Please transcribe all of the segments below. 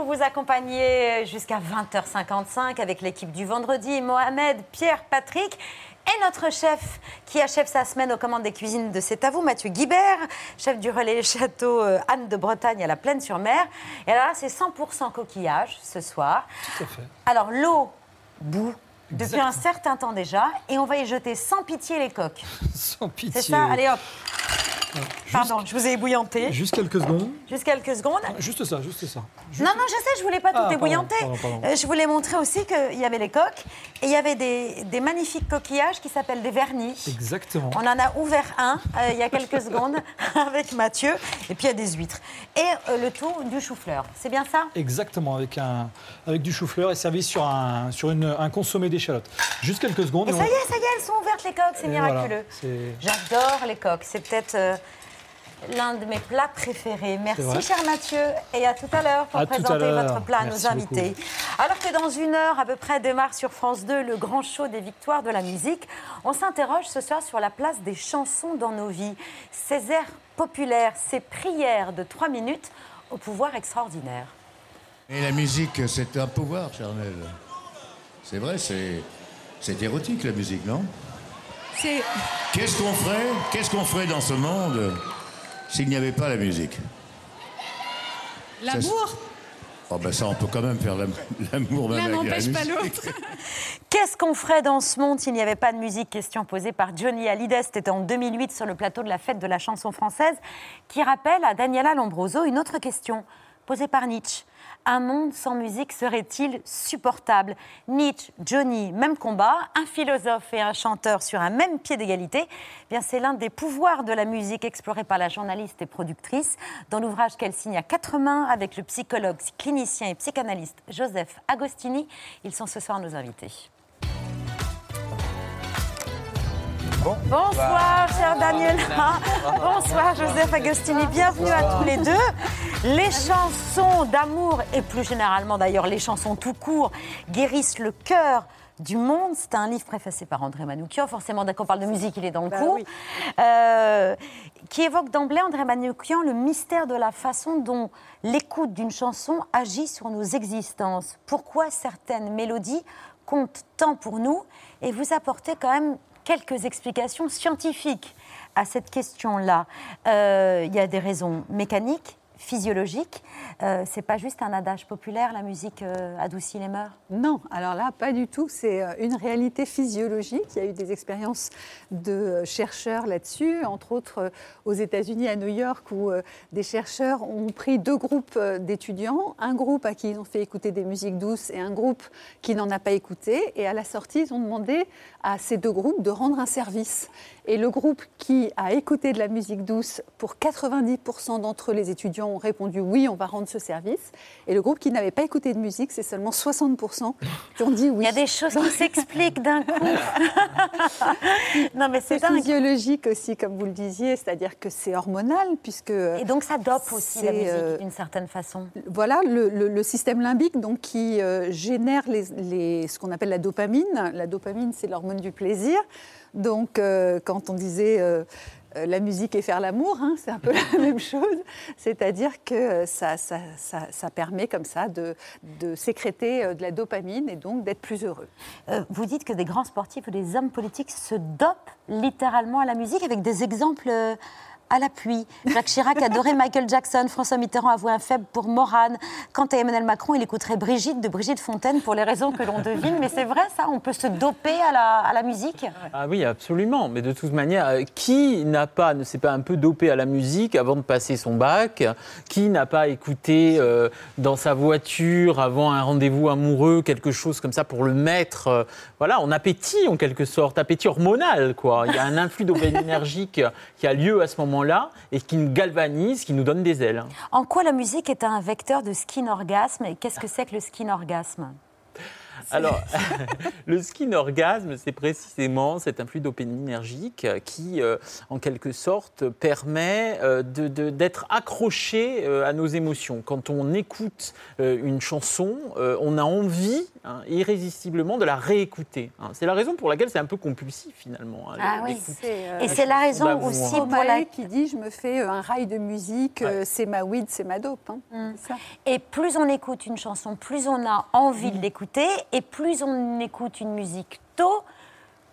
pour vous accompagner jusqu'à 20h55 avec l'équipe du vendredi, Mohamed, Pierre, Patrick. Et notre chef qui achève sa semaine aux commandes des cuisines de C'est à vous, Mathieu Guibert, chef du relais château euh, Anne de Bretagne à la Plaine-sur-Mer. Et alors là, c'est 100% coquillage ce soir. Tout à fait. Alors l'eau bout depuis Exactement. un certain temps déjà et on va y jeter sans pitié les coques. Sans pitié. C'est ça Allez hop, Juste- pardon, je vous ai ébouillanté. Juste quelques secondes. Juste quelques secondes. Juste ça, juste ça. Juste- Non, non, je sais, je voulais pas tout Ah, ébouillanter. pardon, pardon. Euh, Je voulais montrer aussi qu'il y avait les coques et il y avait des, des magnifiques coquillages qui s'appellent des vernis. Exactement. On en a ouvert un euh, il y a quelques secondes avec Mathieu et puis il y a des huîtres. Et euh, le tout du chou-fleur. C'est bien ça? Exactement, avec, un, avec du chou-fleur et servi sur un, sur une, un consommé d'échalotes. Juste quelques secondes. Et ça y est, ça y est, elles sont ouvertes les coques, c'est miraculeux. voilà, J'adore les coques, c'est peut-être euh, l'un de mes plats préférés. Merci cher Mathieu et à tout à l'heure pour À présenter l'heure. votre plat à Merci nos invités. Alors que dans une heure à peu près démarre sur France 2 le grand show des victoires de la musique, on s'interroge ce soir sur la place des chansons dans nos vies. Ces airs populaires, ces prières de trois minutes au pouvoir extraordinaire. Et la musique, c'est un pouvoir, Charnel. C'est vrai, c'est, c'est érotique la musique, non? C'est Qu'est-ce qu'on ferait? Qu'est-ce qu'on ferait dans ce monde? S'il n'y avait pas la musique l'amour, Oh ben ça, on peut quand même faire l'am- l'amour même la n'empêche pas l'autre. Qu'est-ce qu'on ferait dans ce monde s'il n'y avait pas de musique Question posée par Johnny Hallyday. C'était en 2008 sur le plateau de la fête de la chanson française, qui rappelle à Daniela Lombroso une autre question posée par Nietzsche. Un monde sans musique serait-il supportable? Nietzsche, Johnny, même combat. Un philosophe et un chanteur sur un même pied d'égalité. Eh Bien, c'est l'un des pouvoirs de la musique exploré par la journaliste et productrice dans l'ouvrage qu'elle signe à quatre mains avec le psychologue, clinicien et psychanalyste Joseph Agostini. Ils sont ce soir nos invités. Bonsoir, cher Daniela. Bonsoir, Joseph Agostini. Bienvenue à tous les deux. Les chansons d'amour, et plus généralement d'ailleurs les chansons tout court, guérissent le cœur du monde. C'est un livre préfacé par André Manoukian. Forcément, dès qu'on parle de musique, il est dans le coup. Euh, qui évoque d'emblée, André Manoukian, le mystère de la façon dont l'écoute d'une chanson agit sur nos existences. Pourquoi certaines mélodies comptent tant pour nous? Et vous apportez quand même quelques explications scientifiques à cette question-là. Euh, Il y a des raisons mécaniques, physiologiques. Euh, c'est pas juste un adage populaire, la musique euh, adoucit les mœurs? Non, alors là, pas du tout. C'est euh, une réalité physiologique. Il y a eu des expériences de chercheurs là-dessus, entre autres aux États-Unis, à New York, où des chercheurs ont pris deux groupes d'étudiants, un groupe à qui ils ont fait écouter des musiques douces et un groupe qui n'en a pas écouté. Et à la sortie, ils ont demandé à ces deux groupes de rendre un service. Et le groupe qui a écouté de la musique douce, pour 90% d'entre les étudiants ont répondu oui, on va rendre ce service. Et le groupe qui n'avait pas écouté de musique, c'est seulement 60% qui ont dit oui. Il y a des choses qui s'expliquent d'un coup. non, mais c'est physiologique aussi, comme vous le disiez, c'est-à-dire que c'est hormonal, puisque Et donc ça dope aussi la musique euh, d'une certaine façon. voilà le, le- le système limbique donc, qui euh, génère les, les- ce qu'on appelle la dopamine. La dopamine, c'est l'hormone du plaisir. Donc, euh, quand on disait euh, la musique et faire l'amour, hein, c'est un peu la même chose. C'est-à-dire que euh, ça, ça, ça- permet comme ça de, sécréter euh, de la dopamine et donc d'être plus heureux. Euh, vous dites que des grands sportifs ou des hommes politiques se dopent littéralement à la musique avec des exemples à l'appui. Jacques Chirac adorait Michael Jackson, François Mitterrand avouait un faible pour Morane. Quant à Emmanuel Macron, il écouterait Brigitte de Brigitte Fontaine pour les raisons que l'on devine. Mais c'est vrai ça, on peut se doper à la, à la musique Ah oui, absolument. Mais de toute manière, euh, qui n'a pas, ne s'est pas un peu dopé à la musique avant de passer son bac? Qui n'a pas écouté euh, dans sa voiture avant un rendez-vous amoureux quelque chose comme ça pour le mettre euh, Voilà, on appétit en quelque sorte, appétit hormonal quoi. Il y a un influx dopaminergique qui a lieu à ce moment-là et qui nous galvanise, qui nous donne des ailes. En quoi la musique est un vecteur de skin orgasme et qu'est-ce que c'est que le skin orgasme Alors, le skin orgasme, c'est précisément cet influx dopaminergique qui, euh, en quelque sorte, permet euh, de- de- d'être accroché euh, à nos émotions. Quand on écoute euh, une chanson, euh, on a envie hein, irrésistiblement de la réécouter. hein. C'est la raison pour laquelle c'est un peu compulsif finalement. hein, Ah oui. euh, Et c'est la raison aussi pour la... qui dit je me fais un rail de musique, euh, c'est ma weed, c'est ma dope. hein. Mm. Et plus on écoute une chanson, plus on a envie Mm. de l'écouter. Et plus on écoute une musique tôt,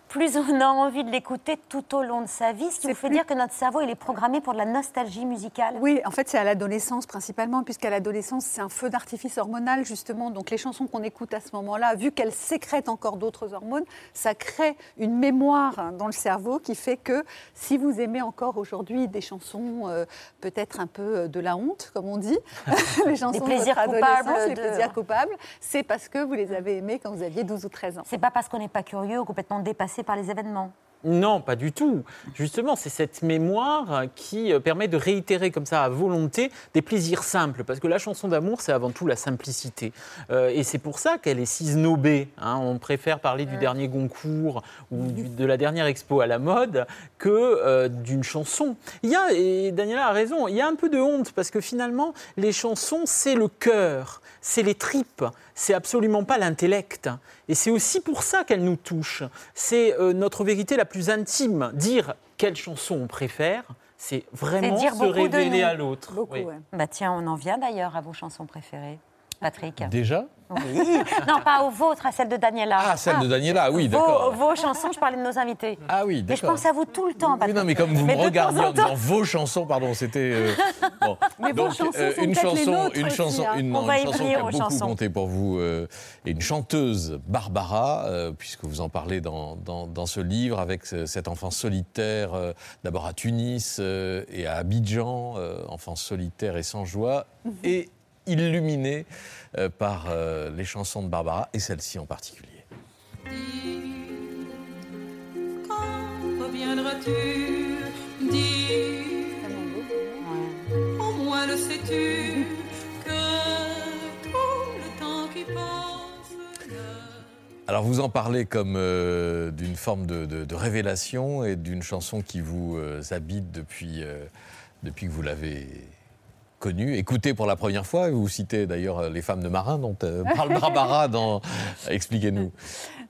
plus on a envie de l'écouter tout au long de sa vie. Ce qui vous fait plus- dire que notre cerveau, il est programmé pour de la nostalgie musicale. Oui, en fait, c'est à l'adolescence principalement, puisqu'à l'adolescence, c'est un feu d'artifice hormonal, justement. Donc, les chansons qu'on écoute à ce moment-là, vu qu'elles sécrètent encore d'autres hormones, ça crée une mémoire dans le cerveau qui fait que si vous aimez encore aujourd'hui des chansons, euh, peut-être un peu euh, de la honte, comme on dit, les chansons plaisirs de coupables les de- plaisirs coupables, c'est parce que vous les avez aimés quand vous aviez 12 ou 13 ans. C'est pas parce qu'on n'est pas curieux ou complètement dépassé par les événements. Non, pas du tout. Justement, c'est cette mémoire qui euh, permet de réitérer comme ça à volonté des plaisirs simples. Parce que la chanson d'amour, c'est avant tout la simplicité. Euh, et c'est pour ça qu'elle est si snobée. hein. On préfère parler du dernier Goncourt ou du- de la dernière expo à la mode que euh, d'une chanson. Il y a, et Daniela a raison, il y a un peu de honte parce que finalement, les chansons, c'est le cœur, c'est les tripes, c'est absolument pas l'intellect. Et c'est aussi pour ça qu'elles nous touchent. C'est euh, notre vérité la plus intime. Dire quelle chanson on préfère, c'est vraiment dire se révéler à l'autre. Beaucoup, Oui. ouais. Bah tiens, on en vient d'ailleurs à vos chansons préférées. Patrick Déjà Oui. Non, pas aux vôtres, à celle de Daniela. Ah, celle de Daniela, oui, Vos, d'accord. vos chansons, je parlais de nos invités. Ah oui, Mais je d'accord. pense à vous tout le temps, Oui, Patrick. non, mais comme vous Mais me regardiez en en disant vos chansons, pardon, c'était. euh, bon. Mais vos Donc, chansons euh, sont une les chanson, nôtres une aussi, chanson, hein. une, On va y une chanson qui a beaucoup chansons. compté pour vous, euh, et une chanteuse, Barbara, puisque vous en parlez dans, dans, dans ce livre, avec ce- cette enfance solitaire, d'abord à Tunis et à Abidjan, enfance solitaire et sans joie, Mhm. et illuminée euh, par euh, les chansons de Barbara, et celle-ci en particulier. Quand reviendras-tu? Dis, au moins le sais-tu que tout le temps qui passe ne Alors vous en parlez comme euh, d'une forme de, de- de révélation et d'une chanson qui vous euh, habite depuis, euh, depuis que vous l'avez connue, écoutée pour la première fois. Vous citez d'ailleurs euh, les femmes de marins dont euh, parle Barbara dans... Expliquez-nous.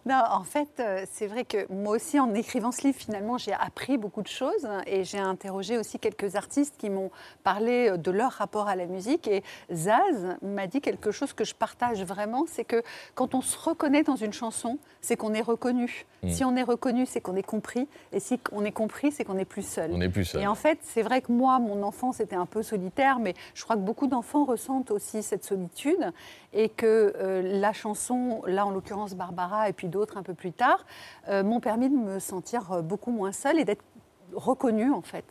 Non, en fait, euh, c'est vrai que moi aussi, en écrivant ce livre, finalement, j'ai appris beaucoup de choses hein, et j'ai interrogé aussi quelques artistes qui m'ont parlé de leur rapport à la musique. Et Zaz m'a dit quelque chose que je partage vraiment, c'est que quand on se reconnaît dans une chanson, c'est qu'on est reconnu. Mm. Si on est reconnu, c'est qu'on est compris. Et si on est compris, c'est qu'on n'est plus seul. On n'est plus seul. Et en fait, c'est vrai que moi, mon enfance était un peu solitaire, mais je crois que beaucoup d'enfants ressentent aussi cette solitude et que euh, la chanson, là en l'occurrence Barbara et puis d'autres un peu plus tard, euh, m'ont permis de me sentir euh, beaucoup moins seule et d'être reconnue en fait.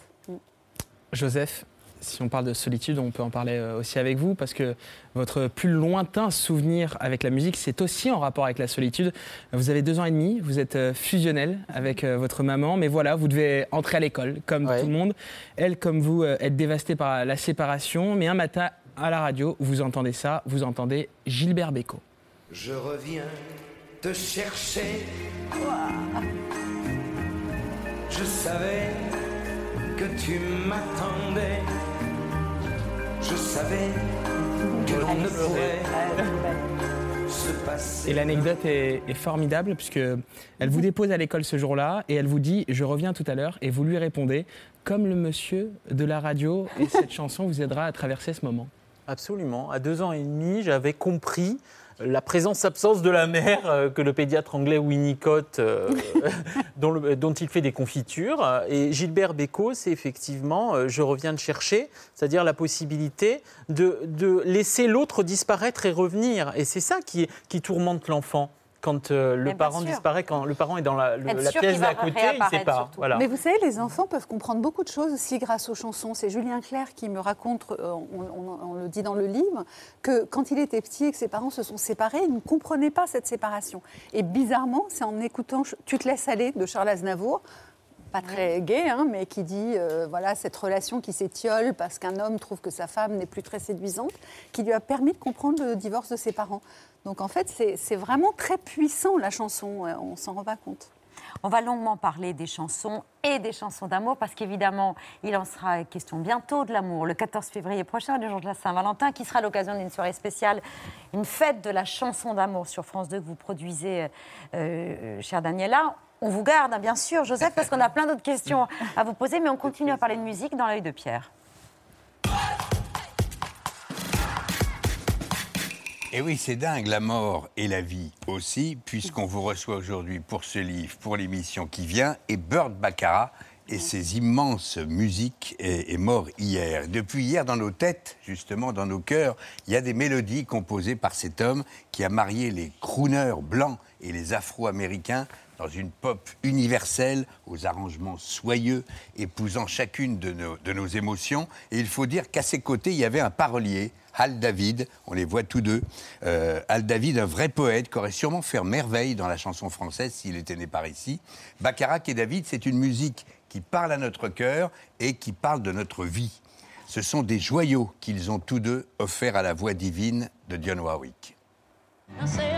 Joseph, si on parle de solitude, on peut en parler euh, aussi avec vous, parce que votre plus lointain souvenir avec la musique, c'est aussi en rapport avec la solitude. Vous avez deux ans et demi, vous êtes euh, fusionnel avec euh, votre maman, mais voilà, vous devez entrer à l'école, comme Ouais. tout le monde. Elle, comme vous, être dévastée par la séparation, mais un matin, à la radio, vous entendez ça, vous entendez Gilbert Bécaud. Je reviens te chercher. Je savais que tu m'attendais. Je savais que l'on ne pourrait se passer. Et l'anecdote est, est formidable puisque elle vous dépose à l'école ce jour-là et elle vous dit je reviens tout à l'heure et vous lui répondez comme le monsieur de la radio et cette chanson vous aidera à traverser ce moment. Absolument. À deux ans et demi, j'avais compris la présence-absence de la mère euh, que le pédiatre anglais Winnicott, euh, dont, il fait des confitures. Et Gilbert Bécaud, c'est effectivement, euh, je reviens de chercher, c'est-à-dire la possibilité de, laisser l'autre disparaître et revenir. Et c'est ça qui tourmente l'enfant. Quand euh, le parent sûr. disparaît, quand le parent est dans la, le- la pièce d'à côté, il ne réapparaître sait pas. surtout. Voilà. Mais vous savez, les enfants peuvent comprendre beaucoup de choses aussi grâce aux chansons. C'est Julien Clerc qui me raconte, euh, on, on- on le dit dans le livre, que quand il était petit et que ses parents se sont séparés, il ne comprenait pas cette séparation. Et bizarrement, c'est en écoutant Tu te laisses aller de Charles Aznavour pas très gai, hein, mais qui dit euh, voilà cette relation qui s'étiole parce qu'un homme trouve que sa femme n'est plus très séduisante, qui lui a permis de comprendre le divorce de ses parents. Donc en fait, c'est vraiment très puissant la chanson, euh, on s'en rend pas compte. On va longuement parler des chansons et des chansons d'amour parce qu'évidemment, il en sera question bientôt de l'amour, le 14 février prochain, le jour de la Saint-Valentin, qui sera l'occasion d'une soirée spéciale, une fête de la chanson d'amour sur France 2 que vous produisez, euh, chère Daniela. On vous garde, hein, bien sûr, Joseph, parce qu'on a plein d'autres questions à vous poser, mais on continue à parler de musique dans l'œil de Pierre. Et oui, c'est dingue, la mort et la vie aussi, puisqu'on vous reçoit aujourd'hui pour ce livre, pour l'émission qui vient, et Bird Baccarat et ses immenses musiques est, est mort hier. Depuis hier, dans nos têtes, justement, dans nos cœurs, il y a des mélodies composées par cet homme qui a marié les crooners blancs et les afro-américains dans une pop universelle, aux arrangements soyeux, épousant chacune de nos, émotions. Et il faut dire qu'à ses côtés, il y avait un parolier, Hal David, on les voit tous deux. Euh, Hal David, un vrai poète, qui aurait sûrement fait merveille dans la chanson française s'il était né par ici. Baccarat et David, c'est une musique qui parle à notre cœur et qui parle de notre vie. Ce sont des joyaux qu'ils ont tous deux offerts à la voix divine de Dionne Warwick. Don't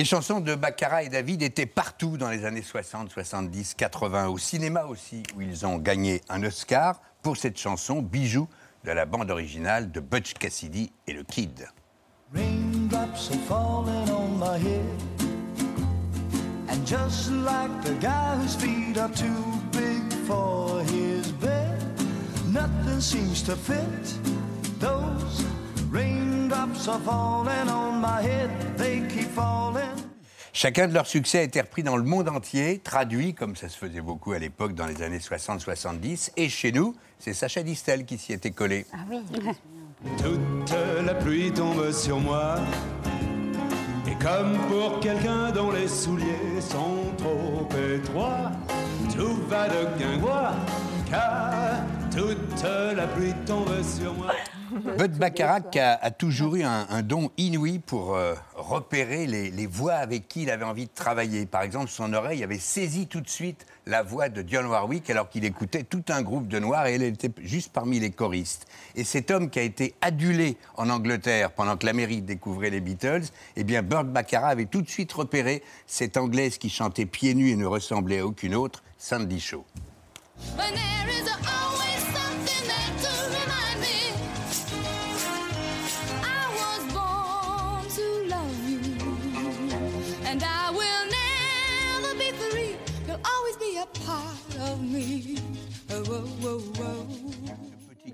Les chansons de Baccarat et David étaient partout dans les années 60, 70, 80, au cinéma aussi, où ils ont gagné un Oscar pour cette chanson, bijou de la bande originale de Butch Cassidy et le Kid. Falling on my head. And just like the guy whose feet are too big for his bed, nothing seems to fit. Those raindrops are falling on my head, they keep falling. Chacun de leurs succès a été repris dans le monde entier, traduit, comme ça se faisait beaucoup à l'époque dans les années 60-70. Et chez nous, c'est Sacha Distel qui s'y était collé. Ah oui. Toute la pluie tombe sur moi. Et comme pour quelqu'un dont les souliers sont trop étroits, tout va de guingois, toute la pluie tombe sur moi. Bud Baccarat a, toujours eu un, don inouï pour euh, repérer les, voix avec qui il avait envie de travailler. Par exemple, son oreille avait saisi tout de suite la voix de Dionne Warwick alors qu'il écoutait tout un groupe de noirs et elle était juste parmi les choristes. Et cet homme qui a été adulé en Angleterre pendant que l'Amérique découvrait les Beatles, eh bien Burt Baccarat avait tout de suite repéré cette Anglaise qui chantait pieds nus et ne ressemblait à aucune autre, Sandy Shaw.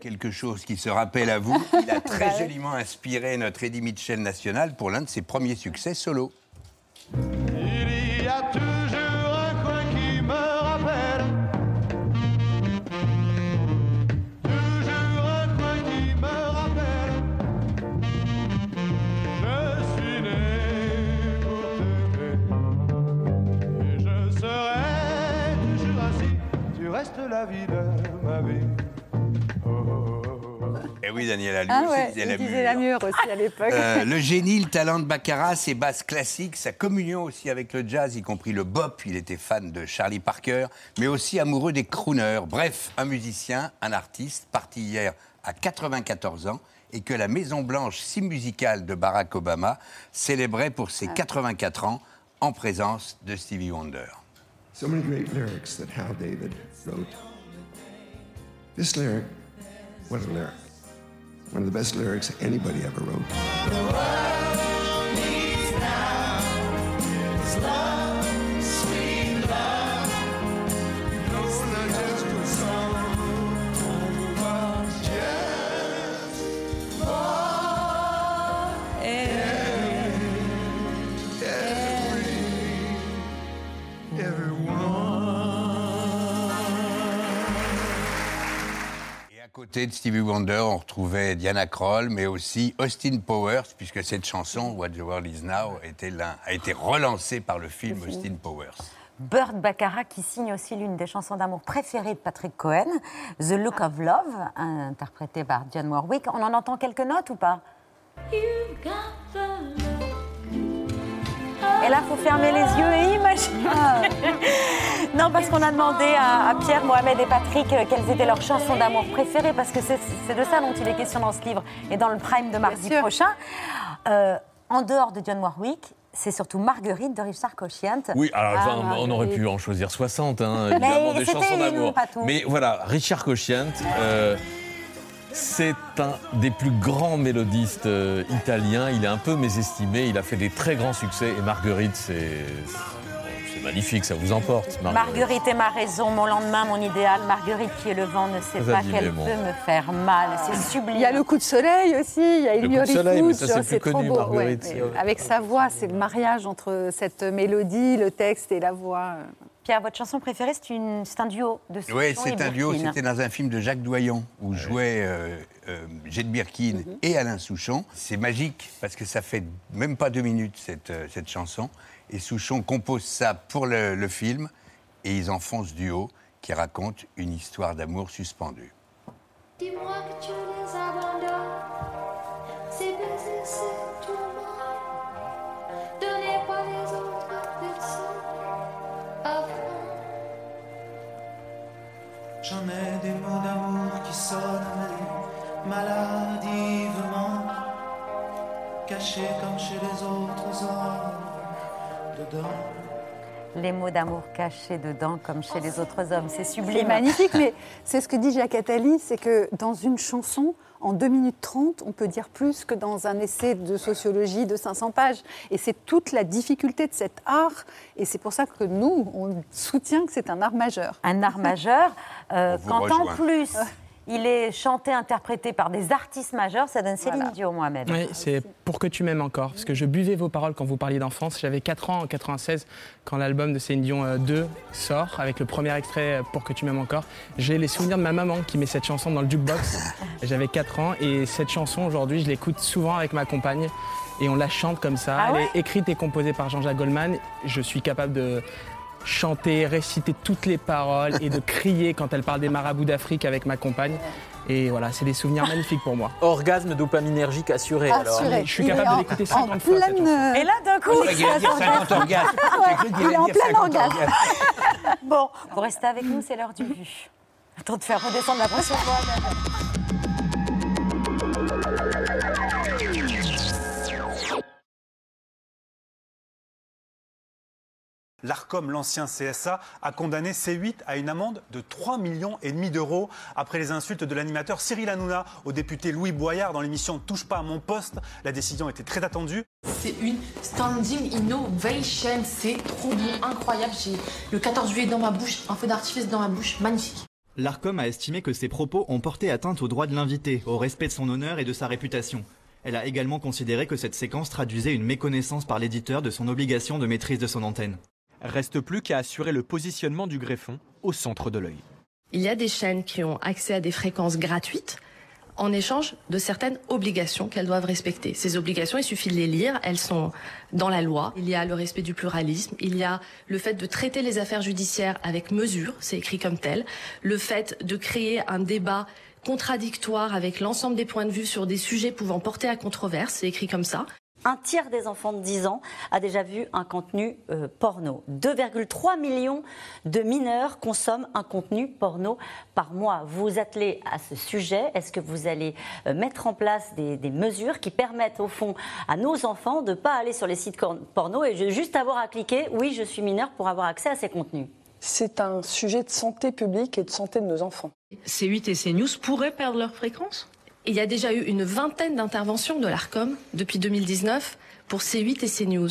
Quelque chose qui se rappelle à vous, il a très joliment inspiré notre Eddie Mitchell national pour l'un de ses premiers succès solo. De la vie de ma vie. Oh. Et oui, Daniela, lui Ah ouais, disait il la disait mûre. la mûre aussi à l'époque. Euh, le génie, le talent de Baccarat, ses basses classiques, sa communion aussi avec le jazz, y compris le bop. Il était fan de Charlie Parker, mais aussi amoureux des crooners. Bref, un musicien, un artiste, parti hier à 94 ans et que la Maison Blanche, si musicale de Barack Obama, célébrait pour ses 84 ans en présence de Stevie Wonder. So many great lyrics that Hal David wrote. This lyric, what a lyric. One of the best lyrics anybody ever wrote. Côté de Stevie Wonder, on retrouvait Diana Kroll, mais aussi Austin Powers, puisque cette chanson, What the World Is Now, était a été relancée par le film. Austin Powers. Burt Baccarat qui signe aussi l'une des chansons d'amour préférées de Patrick Cohen, The Look of Love, interprétée par Dionne Warwick. On en entend quelques notes ou pas? Et là, il faut fermer les yeux et imaginer. non, parce qu'on a demandé à, à Pierre, Mohamed et Patrick euh, quelles étaient leurs chansons d'amour préférées, parce que c'est de ça dont il est question dans ce livre et dans le prime de mardi prochain. Euh, en dehors de Dionne Warwick, c'est surtout Marguerite de Richard Cochiant. Oui, alors Ah, enfin, on aurait pu en choisir 60, hein, Mais évidemment, des chansons d'amour. Mais voilà, Richard Cochiant, euh, c'est un des plus grands mélodistes euh, italiens. Il est un peu mésestimé, il a fait des très grands succès. Et Marguerite, c'est c'est magnifique, ça vous emporte. Marguerite est ma raison, mon lendemain, mon idéal. Marguerite qui est le vent ne sait pas qu'elle peut me faire mal. C'est sublime. Il y a le coup de soleil aussi, il y a Le Il coup de Yori soleil, mais Fouch, ça, c'est plus trop connu, beau. Marguerite, avec sa voix, c'est le mariage entre cette mélodie, le texte et la voix. Pierre, votre chanson préférée, c'est une- c'est un duo de Souchon Oui, et c'est un duo. C'était dans un film de Jacques Doyon où jouait euh, euh, Jette Birkin Mhm. et Alain Souchon. C'est magique parce que ça fait même pas deux minutes cette, euh, cette chanson. Et Souchon compose ça pour le, le film et ils en font ce duo qui raconte une histoire d'amour suspendue. Dis-moi que tu les abandonnes. C'est tout dedans. Les mots d'amour cachés dedans, comme chez les autres hommes. C'est C'est sublime. magnifique, mais c'est ce que dit Jacques Attali, c'est que dans une chanson, en 2 minutes 30, on peut dire plus que dans un essai de sociologie de 500 pages. Et c'est toute la difficulté de cet art, et c'est pour ça que nous, on soutient que c'est un art majeur. Un art majeur. euh, quand en plus, il est chanté, interprété par des artistes majeurs, ça donne Céline Voilà. Dion, Mohamed. Oui, c'est Pour que tu m'aimes encore. Parce que je buvais vos paroles quand vous parliez d'enfance. J'avais 4 ans en 96 quand l'album de Céline Dion euh, 2 sort avec le premier extrait euh, Pour que tu m'aimes encore. J'ai les souvenirs de ma maman qui met cette chanson dans le jukebox. J'avais 4 ans et cette chanson aujourd'hui, je l'écoute souvent avec ma compagne et on la chante comme ça. Ah Elle est écrite et composée par Jean-Jacques Goldman. Je suis capable de chanter, réciter toutes les paroles et de crier quand elle parle des marabouts d'Afrique avec ma compagne. Et voilà, c'est des souvenirs magnifiques pour moi. Orgasme dopaminergique assuré, alors. Assuré. Je suis Il capable de en- l'écouter en 50 fois, cette pleine, euh, Et là, d'un coup, Il va dire 50 orgasmes. J'ai cru qu'il il est en plein 50 orgasme. bon, vous restez avec nous, c'est l'heure du vu. Attends de faire redescendre la pression. L'ARCOM, l'ancien CSA, a condamné C8 à une amende de 3 millions et demi d'euros après les insultes de l'animateur Cyril Hanouna au député Louis Boyard dans l'émission Touche pas à mon poste. La décision était très attendue. C'est une standing innovation. C'est trop bon, incroyable. J'ai le 14 juillet dans ma bouche, un feu d'artifice dans ma bouche, magnifique. L'ARCOM a estimé que ses propos ont porté atteinte au droit de l'invité, au respect de son honneur et de sa réputation. Elle a également considéré que cette séquence traduisait une méconnaissance par l'éditeur de son obligation de maîtrise de son antenne. Reste plus qu'à assurer le positionnement du greffon au centre de l'œil. Il y a des chaînes qui ont accès à des fréquences gratuites en échange de certaines obligations qu'elles doivent respecter. Ces obligations, il suffit de les lire, elles sont dans la loi. Il y a le respect du pluralisme, il y a le fait de traiter les affaires judiciaires avec mesure, c'est écrit comme tel, le fait de créer un débat contradictoire avec l'ensemble des points de vue sur des sujets pouvant porter à controverse, c'est écrit comme ça. Un tiers des enfants de 10 ans a déjà vu un contenu euh, porno. 2,3 millions de mineurs consomment un contenu porno par mois. Vous vous attelez à ce sujet. Est-ce que vous allez euh, mettre en place des, des mesures qui permettent au fond à nos enfants de ne pas aller sur les sites porno et juste avoir à cliquer oui je suis mineur pour avoir accès à ces contenus? C'est un sujet de santé publique et de santé de nos enfants. C8 et CNews pourraient perdre leur fréquence? Il y a déjà eu une vingtaine d'interventions de l'ARCOM depuis 2019 pour C8 et CNews.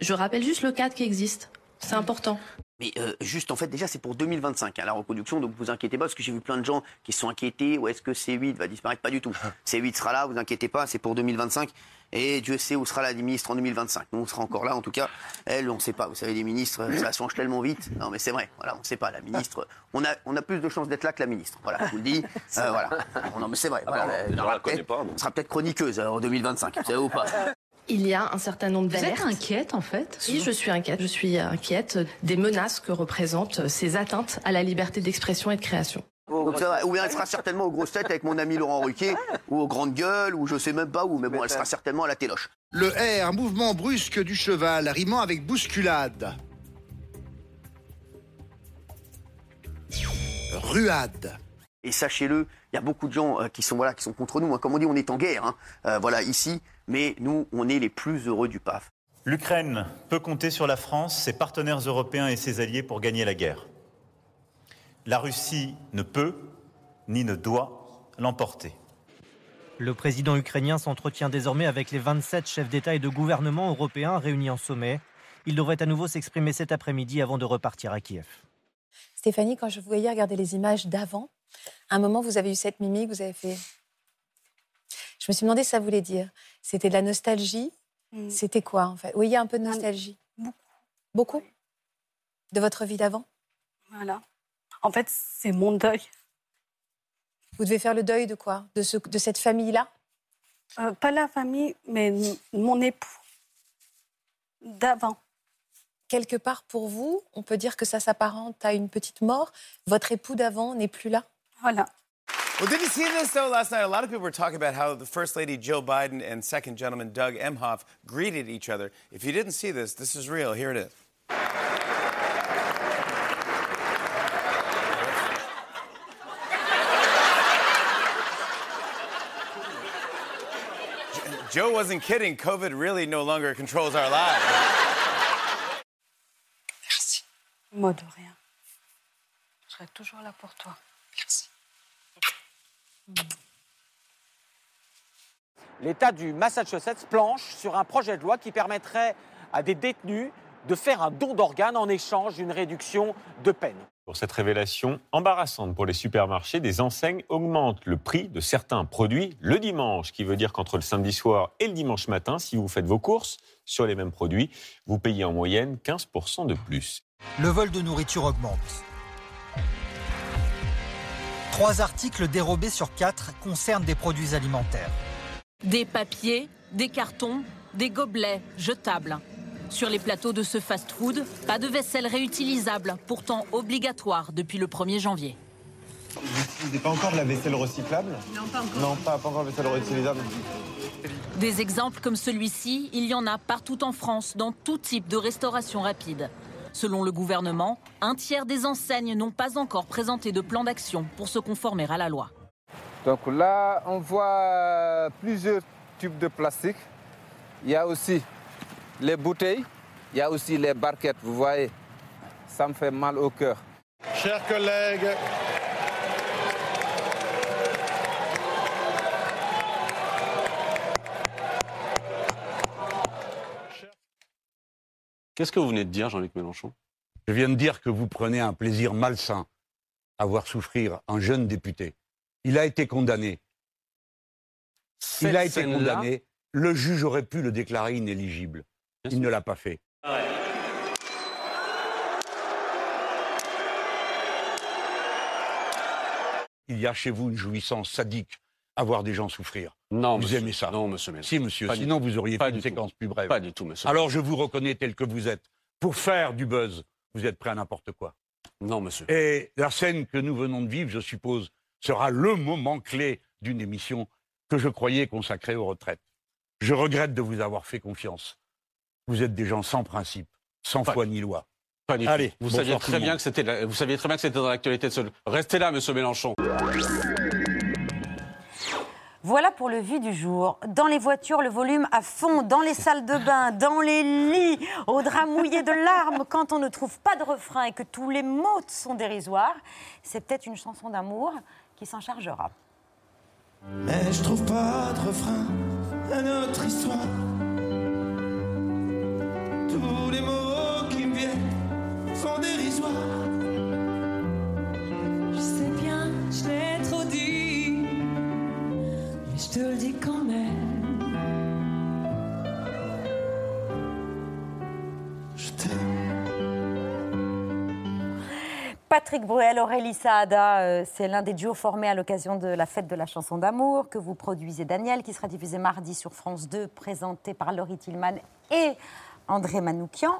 Je rappelle juste le cadre qui existe. C'est important. Mais euh, juste, en fait, déjà, c'est pour 2025, hein, la reconduction, donc vous inquiétez pas, parce que j'ai vu plein de gens qui se sont inquiétés, ou est-ce que C8 va disparaître? Pas du tout. C8 sera là, vous inquiétez pas, c'est pour 2025. Et Dieu sait où sera la ministre en 2025. Nous, on sera encore là, en tout cas. Elle, on ne sait pas. Vous savez, les ministres, ça change tellement vite. Non, mais c'est vrai. Voilà, on ne sait pas. La ministre, on a, on a plus de chances d'être là que la ministre. Voilà, je vous le dis. Euh, voilà. Non, mais c'est vrai. Voilà, bah, elle on aura la connaît peut-être- pas, donc. on sera peut-être chroniqueuse euh, en 2025. Vous savez ou pas? Il y a un certain nombre Vous êtes d'alertes. inquiète en fait Oui, je suis inquiète. Je suis inquiète des menaces que représentent ces atteintes à la liberté d'expression et de création. Donc ça va. Ou bien elle sera certainement aux grosses têtes avec mon ami Laurent Ruquier, ou aux grandes gueules, ou je sais même pas où, mais bon, elle sera certainement à la téloche. Le R, un mouvement brusque du cheval, rimant avec bousculade. Ruade. Et sachez-le, il y a beaucoup de gens euh, qui sont voilà, qui sont contre nous. hein. Comme on dit, on est en guerre, hein, euh, voilà ici, mais nous, on est les plus heureux du PAF. L'Ukraine peut compter sur la France, ses partenaires européens et ses alliés pour gagner la guerre. La Russie ne peut ni ne doit l'emporter. Le président ukrainien s'entretient désormais avec les 27 chefs d'État et de gouvernement européens réunis en sommet. Il devrait à nouveau s'exprimer cet après-midi avant de repartir à Kiev. Stéphanie, quand je vous voyais regarder les images d'avant, à un moment, vous avez eu cette mimique, vous avez fait. Je me suis demandé ce que ça voulait dire. C'était de la nostalgie C'était quoi, en fait? Oui, il y a un peu de nostalgie. Beaucoup. Beaucoup? De votre vie d'avant? Voilà. En fait, c'est mon deuil. Vous devez faire le deuil de quoi? De, ce, de cette famille-là? Euh, pas la famille, mais mon époux. D'avant. Quelque part, pour vous, on peut dire que ça s'apparente à une petite mort. Votre époux d'avant n'est plus là Voilà. Well, did you see this though? Last night, a lot of people were talking about how the First Lady Joe Biden and Second Gentleman Doug Emhoff greeted each other. If you didn't see this, this is real. Here it is. Joe wasn't kidding. COVID really no longer controls our lives. Moi de rien. Je serai toujours là pour toi. Merci. L'État du Massachusetts planche sur un projet de loi qui permettrait à des détenus de faire un don d'organes en échange d'une réduction de peine. Pour cette révélation embarrassante pour les supermarchés, des enseignes augmentent le prix de certains produits le dimanche, ce qui veut dire qu'entre le samedi soir et le dimanche matin, si vous faites vos courses sur les mêmes produits, vous payez en moyenne 15% de plus. Le vol de nourriture augmente. Trois articles dérobés sur quatre concernent des produits alimentaires. Des papiers, des cartons, des gobelets jetables. Sur les plateaux de ce fast-food, pas de vaisselle réutilisable, pourtant obligatoire depuis le 1er janvier. Vous n'avez pas encore de la vaisselle recyclable? Non, pas encore. Non, pas, pas encore de vaisselle réutilisable. Des exemples comme celui-ci, il y en a partout en France, dans tout type de restauration rapide. Selon le gouvernement, un tiers des enseignes n'ont pas encore présenté de plan d'action pour se conformer à la loi. Donc là, on voit plusieurs types de plastique. Il y a aussi les bouteilles, il y a aussi les barquettes, vous voyez. Ça me fait mal au cœur. Chers collègues, Qu'est-ce que vous venez de dire, Jean-Luc Mélenchon? Je viens de dire que vous prenez un plaisir malsain à voir souffrir un jeune député. Il a été condamné. Il Cette a été condamné. Le juge aurait pu le déclarer inéligible. Il ne l'a pas fait. Il y a chez vous une jouissance sadique à voir des gens souffrir. Non, vous monsieur. aimez ça Non, monsieur Mélenchon. Si, monsieur. Pas Sinon, vous auriez Pas fait une tout. séquence plus brève. Pas du tout, monsieur. Alors, je vous reconnais tel que vous êtes. Pour faire du buzz, vous êtes prêt à n'importe quoi. Non, monsieur. Et la scène que nous venons de vivre, je suppose, sera le moment clé d'une émission que je croyais consacrée aux retraites. Je regrette de vous avoir fait confiance. Vous êtes des gens sans principe, sans Pas- foi ni loi. Pas du Allez. Vous saviez très bien que c'était, vous saviez très bien que c'était dans l'actualité de ce. Restez là, monsieur Mélenchon. Voilà pour le vie du jour. Dans les voitures, le volume à fond, dans les salles de bain, dans les lits, au drap mouillé de larmes, quand on ne trouve pas de refrain et que tous les mots sont dérisoires, c'est peut-être une chanson d'amour qui s'en chargera. Mais je trouve pas de refrain à notre histoire. Tous les mots qui me viennent sont dérisoires. Je sais bien, je l'ai trop dit, mais je te le dis quand même. Je t'aime. Patrick Bruel, Aurélie Saada, euh, c'est l'un des duos formés à l'occasion de la fête de la chanson d'amour que vous produisez, Daniel, qui sera diffusé mardi sur France 2, présenté par Laurie Tillman et André Manoukian.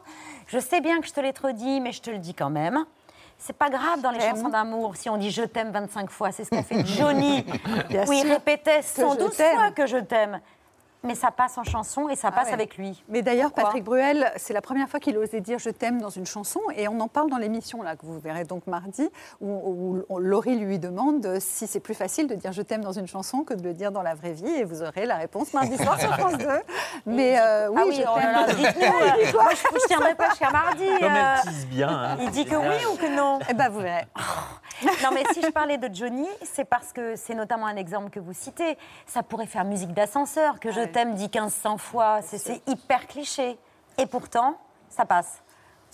Je sais bien que je te l'ai trop dit, mais je te le dis quand même. C'est pas grave dans les chansons d'amour si on dit je t'aime 25 fois. C'est ce qu'a fait Johnny, où il répétait que 112 je t'aime. fois que je t'aime. Mais ça passe en chanson et ça passe ouais. avec lui. Mais d'ailleurs, Patrick Bruel, c'est la première fois qu'il osait dire je t'aime dans une chanson, et on en parle dans l'émission là que vous verrez donc mardi, où, où- où Laurie lui demande si c'est plus facile de dire je t'aime dans une chanson que de le dire dans la vraie vie, et vous aurez la réponse mardi soir sur France 2. Mais euh, oui, ah oui, je oh là là, t'aime. dites-nous. Moi, je ne tiendrai pas jusqu'à mardi. Comme euh. elle tease bien. hein. Il dit que oui ou que non? Eh ben, vous verrez. Non, mais si je parlais de Johnny, c'est parce que c'est notamment un exemple que vous citez. Ça pourrait faire musique d'ascenseur, que je t'aime dit 1500 fois. C'est- C'est hyper cliché. Et pourtant, ça passe.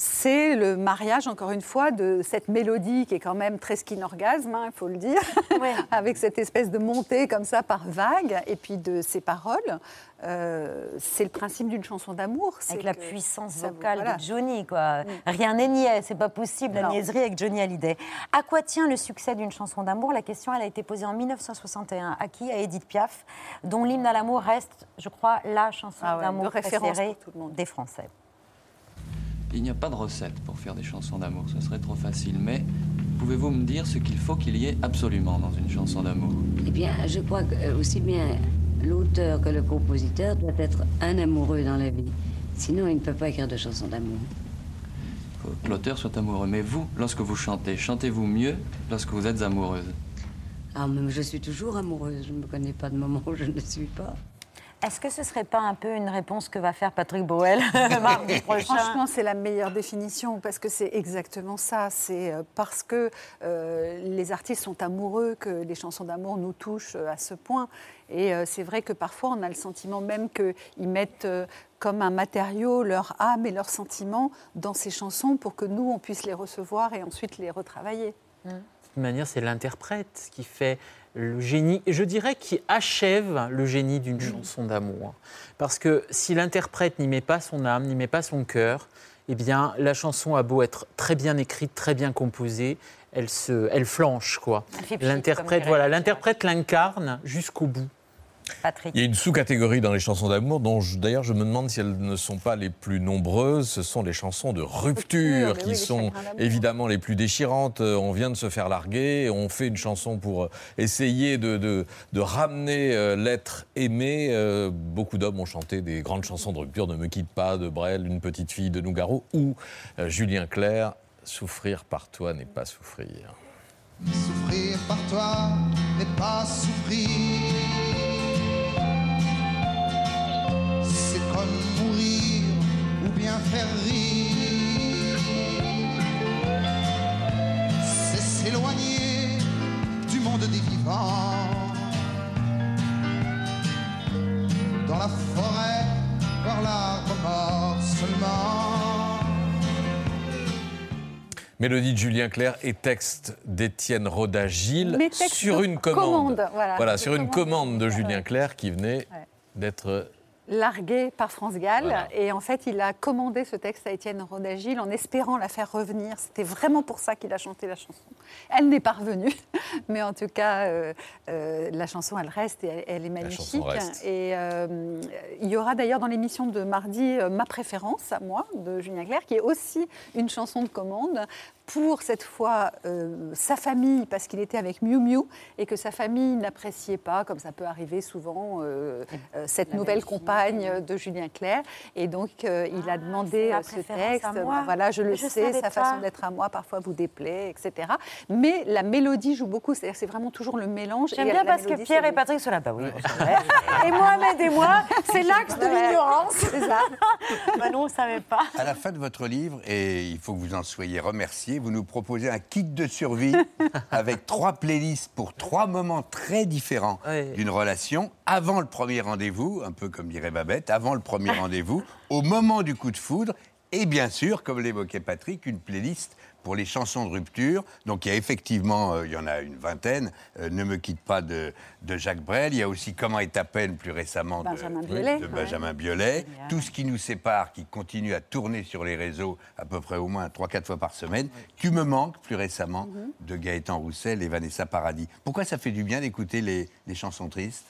C'est le mariage, encore une fois, de cette mélodie qui est quand même très skin orgasme, hein, il faut le dire, avec cette espèce de montée comme ça par vague, et puis de ses paroles. Euh, c'est le principe d'une chanson d'amour. Avec la puissance vocale voilà. de Johnny, quoi. Rien n'est niais, c'est pas possible, la Non. niaiserie avec Johnny Hallyday. À quoi tient le succès d'une chanson d'amour? La question, elle a été posée en 1961. À qui? À Edith Piaf, dont l'hymne à l'amour reste, je crois, la chanson Ah ouais, d'amour préférée tout le monde. des Français. Il n'y a pas de recette pour faire des chansons d'amour, ce serait trop facile. Mais pouvez-vous me dire ce qu'il faut qu'il y ait absolument dans une chanson d'amour? Eh bien, je crois que euh, aussi bien l'auteur que le compositeur doit être un amoureux dans la vie. Sinon, il ne peut pas écrire de chansons d'amour. Que l'auteur soit amoureux. Mais vous, lorsque vous chantez, chantez-vous mieux lorsque vous êtes amoureuse? Ah, mais je suis toujours amoureuse. Je ne me connais pas de moment où je ne le suis pas. Est-ce que ce serait pas un peu une réponse que va faire Patrick Boel mardi prochain Franchement, c'est la meilleure définition parce que c'est exactement ça. C'est euh, parce que euh, les artistes sont amoureux que les chansons d'amour nous touchent euh, à ce point. Et euh, c'est vrai que parfois, on a le sentiment même qu'ils mettent euh, comme un matériau leur âme et leurs sentiments dans ces chansons pour que nous, on puisse les recevoir et ensuite les retravailler. De toute manière, c'est l'interprète qui fait le génie, je dirais qui achève le génie d'une chanson d'amour. Parce que si l'interprète n'y met pas son âme, n'y met pas son cœur, eh bien, la chanson a beau être très bien écrite, très bien composée, elle, se, elle flanche, quoi. L'interprète, voilà, l'interprète l'incarne jusqu'au bout. Patrick. Il y a une sous-catégorie dans les chansons d'amour dont d'ailleurs je me demande si elles ne sont pas les plus nombreuses. Ce sont les chansons de rupture qui oui, sont évidemment les plus déchirantes. Euh, On vient de se faire larguer, on fait une chanson pour euh, essayer de, de- de ramener euh, l'être aimé. Beaucoup d'hommes ont chanté des grandes chansons de rupture, Ne me quitte pas, de Brel, Une petite fille de Nougaro ou Julien Clerc, Souffrir par toi n'est pas souffrir. Souffrir par toi n'est pas souffrir. Mourir ou bien faire rire. C'est s'éloigner du monde des vivants. Dans la forêt, voir l'arbre mort seulement. Mélodie de Julien Clerc et texte d'Étienne texte sur une commande. commande, voilà. sur une commande de Julien Clerc qui venait Ouais. d'être largué par France Gall. Voilà. Et en fait, il a commandé ce texte à Étienne Rodagil en espérant la faire revenir. C'était vraiment pour ça qu'il a chanté la chanson. Elle n'est pas revenue, mais en tout cas, euh, euh, la chanson, elle reste et elle, elle est magnifique. Et euh, il y aura d'ailleurs dans l'émission de mardi euh, ma préférence à moi, de Julien Clerc, qui est aussi une chanson de commande pour cette fois euh, sa famille, parce qu'il était avec Miu Miu et que sa famille n'appréciait pas, comme ça peut arriver souvent, euh, euh, cette nouvelle compagne de Julien Clerc. Et donc, euh, il a demandé ma euh, ce texte. à moi. Voilà, je le Je sais, sa pas. façon d'être à moi parfois vous déplaît, etc. Mais la mélodie joue beaucoup, c'est-à-dire que c'est vraiment toujours le mélange. J'aime Et bien parce que Pierre et. Patrick sont là. Bah oui. Et Mohamed et moi, c'est l'axe de l'ignorance. C'est ça. bah non, on ne savait pas. À la fin de votre livre, et il faut que vous en soyez remercié, vous nous proposez un kit de survie avec trois playlists pour trois moments très différents d'une relation, avant le premier rendez-vous, un peu comme dirait Babette, avant le premier rendez-vous, au moment du coup de foudre, et bien sûr, comme l'évoquait Patrick, une playlist pour les chansons de rupture. Donc il y a effectivement, euh, il y en a une vingtaine, euh, Ne me quitte pas de, de Jacques Brel. Il y a aussi Comment est ta peine plus récemment de Benjamin Biolay, de ouais. Benjamin Biolay. Tout ce qui nous sépare, qui continue à tourner sur les réseaux à peu près au moins 3-4 fois par semaine. Tu me manques plus récemment Mhm. de Gaëtan Roussel et Vanessa Paradis. Pourquoi ça fait du bien d'écouter les, les chansons tristes?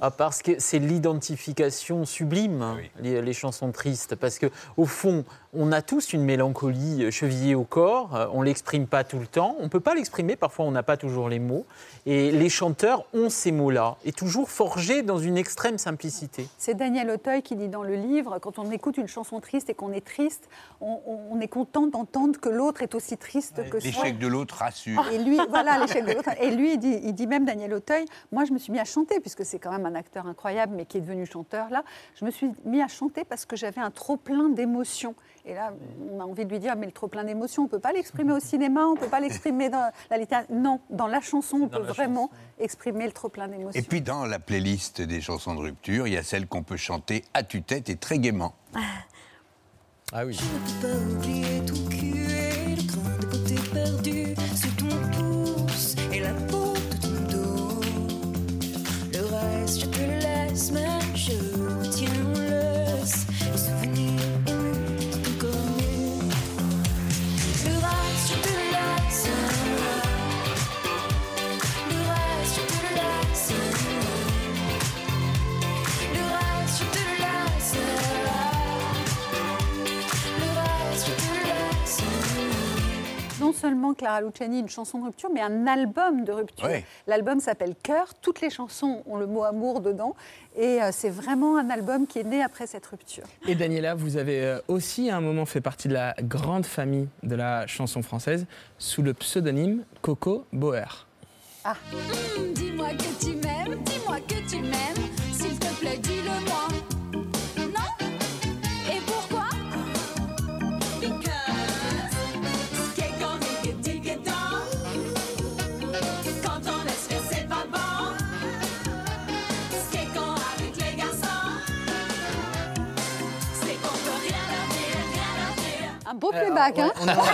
Ah, parce que c'est l'identification sublime, les, les chansons tristes. Parce que au fond, on a tous une mélancolie euh, chevillée au corps. euh, On l'exprime pas tout le temps. On peut pas l'exprimer. Parfois, on n'a pas toujours les mots. Et les chanteurs ont ces mots-là, et toujours forgés dans une extrême simplicité. C'est Daniel Auteuil qui dit dans le livre, quand on écoute une chanson triste et qu'on est triste, on, est content d'entendre que l'autre est aussi triste que soi. L'échec de l'autre rassure. Et lui, voilà, l'échec de l'autre. Et lui, il dit, il dit même, Daniel Auteuil, moi, je me suis mis à chanter, puisque c'est quand même un acteur incroyable, mais qui est devenu chanteur, là. Je me suis mis à chanter parce que j'avais un trop-plein d'émotions. Et là, on a envie de lui dire, mais le trop-plein d'émotions, on ne peut pas l'exprimer au cinéma, on ne peut pas l'exprimer dans la littérature. Non, dans la chanson, on Dans peut vraiment exprimer le trop-plein d'émotions. Et puis dans la playlist des chansons de rupture, il y a celle qu'on peut chanter à tue-tête et très gaiement. Ah oui. peux pas oublier ton cul et le grain de beauté perdu Clara Luciani, une chanson de rupture, mais un album de rupture. L'album s'appelle Cœur. Toutes les chansons ont le mot amour dedans. Et euh, c'est vraiment un album qui est né après cette rupture. Et Daniela, vous avez euh, aussi à un moment fait partie de la grande famille de la chanson française sous le pseudonyme Coco Boer. Ah. Dis-moi que tu Un beau playback, hein On est entre,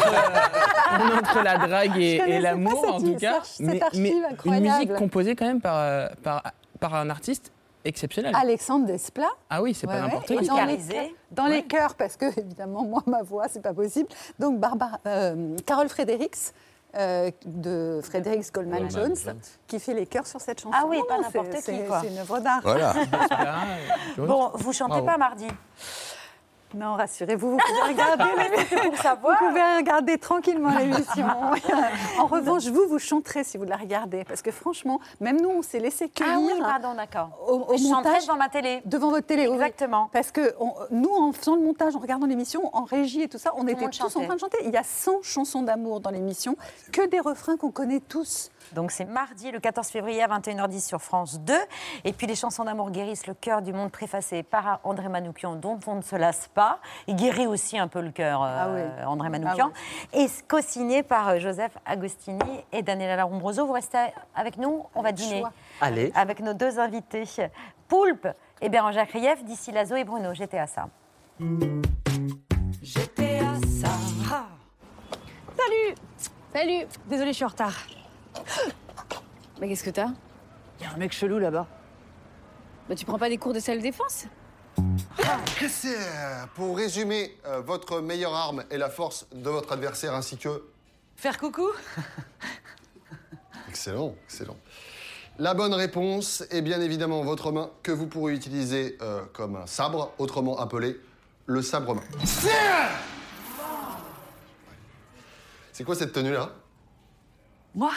on est entre la drague et, l'amour, en tout cas. cette- cette archive une musique composée quand même par, euh, par, par un artiste exceptionnel. Alexandre Desplat. Ah oui, c'est pas Ouais, n'importe ouais. qui. Dans, les, dans les chœurs, parce que évidemment, moi, ma voix, c'est pas possible. Donc, Barbara, euh, Carole Fredericks. euh, de Fredericks Goldman Goldman Jones, Jones. qui fait les chœurs sur cette chanson. Ah oui, Non, pas n'importe qui, c'est- quoi. C'est une œuvre d'art. Voilà. Bon, vous chantez Bravo. pas mardi Non, rassurez-vous, vous pouvez regarder. Pour savoir. Vous pouvez regarder tranquillement l'émission. en revanche, vous, vous chanterez si vous la regardez. Parce que franchement, même nous, on s'est laissé cueillir. Ah oui, pardon, d'accord. Au, au Je chanterai montage, devant ma télé. Devant votre télé, oui. Exactement. Parce que on- nous, en faisant le montage, en regardant l'émission, en régie et tout ça, on était tous en train de chanter. Il y a 100 chansons d'amour dans l'émission, que des refrains qu'on connaît tous. Donc c'est mardi le 14 février à 21h10 sur France 2. Et puis les chansons d'amour guérissent le cœur du monde préfacé par André Manoukian dont on ne se lasse pas. Il guérit aussi un peu le cœur, euh, Ah oui. André Manoukian. Et co-signé par euh, Joseph Agostini et Daniela Larombroso. Vous restez avec nous On va dîner. Allez. avec nos deux invités, Poulpe et Bérangère Krief, d'ici Lazo et Bruno. J'étais à ça. J'étais à ça. Salut Salut Désolée, je suis en retard. Mais qu'est-ce que t'as? Il y a un mec chelou là-bas. Bah tu prends pas des cours de self-défense C'est, euh, Pour résumer, euh, votre meilleure arme est la force de votre adversaire ainsi que. Faire coucou? Excellent, excellent. La bonne réponse est bien évidemment votre main que vous pourrez utiliser euh, comme un sabre, autrement appelé le sabre-main. C'est quoi cette tenue-là? Moi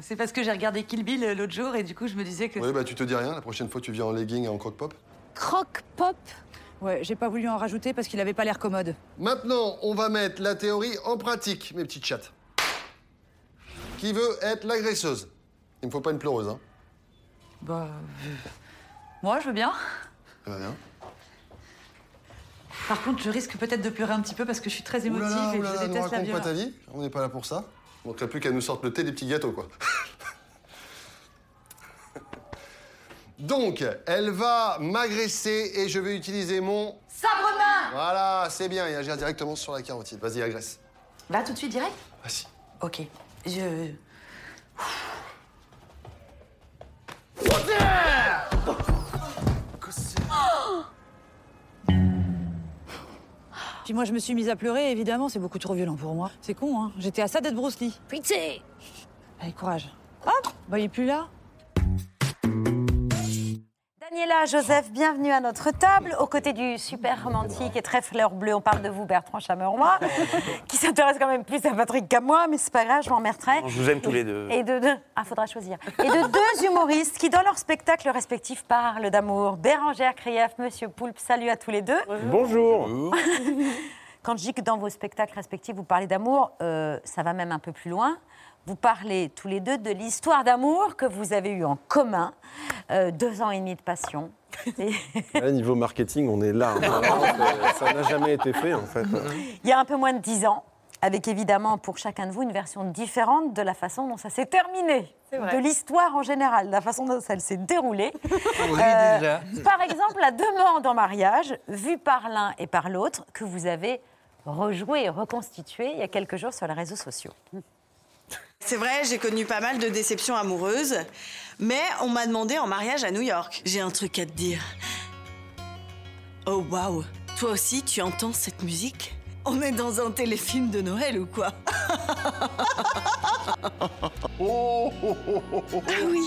C'est parce que j'ai regardé Kill Bill l'autre jour et du coup je me disais que. Oui, bah tu te dis rien, la prochaine fois tu viens en legging et en croque-pop. Croque-pop Ouais, j'ai pas voulu en rajouter parce qu'il avait pas l'air commode. Maintenant, on va mettre la théorie en pratique, mes petites chattes. Qui veut être l'agresseuse Il me faut pas une pleureuse, hein Bah. euh, Moi, je veux bien. Ça va bien Par contre, je risque peut-être de pleurer un petit peu parce que je suis très émotive Oulala, et oulala, je déteste la raconte pas violence. ta vie, on n'est pas là pour ça. Il manquerait plus qu'elle nous sorte le thé des petits gâteaux, quoi. Donc, elle va m'agresser et je vais utiliser mon... Sabre-main Voilà, c'est bien, il agit directement sur la carotide. Vas-y, agresse. Là, tout de suite, direct? Si. Ok. Je. Puis moi, je me suis mise à pleurer, évidemment, c'est beaucoup trop violent pour moi. C'est con, hein. J'étais à ça d'être Bruce Lee. Pitié Allez, courage. Hop Bah, il est plus là. Daniela, Joseph, bienvenue à notre table. Aux côtés du super romantique et très fleur bleue, on parle de vous, Bertrand Chameroy, qui s'intéresse quand même plus à Patrick qu'à moi, mais c'est pas grave, je m'emmerderai. Je vous aime tous les deux. Et de deux, ah, faudra choisir. Et de deux humoristes qui, dans leur spectacle respectif, parlent d'amour. Bérangère Krief, Monsieur Poulpe, salut à tous les deux. Bonjour. Quand je dis que dans vos spectacles respectifs, vous parlez d'amour, euh, ça va même un peu plus loin. Vous parlez tous les deux de l'histoire d'amour que vous avez eue en commun, euh, deux ans et demi de passion. Et Là, niveau marketing, on est là. hein. Ça n'a jamais été fait, en fait. Il y a un peu moins de dix ans, avec évidemment pour chacun de vous une version différente de la façon dont ça s'est terminé, de l'histoire en général, de la façon dont ça s'est déroulé. Oui, déjà. Par exemple, la demande en mariage, vue par l'un et par l'autre, que vous avez rejouée et reconstituée il y a quelques jours sur les réseaux sociaux. C'est vrai, j'ai connu pas mal de déceptions amoureuses, mais on m'a demandé en mariage à New York. J'ai un truc à te dire. Oh waouh, toi aussi tu entends cette musique? On est dans un téléfilm de Noël ou quoi? Ah oui,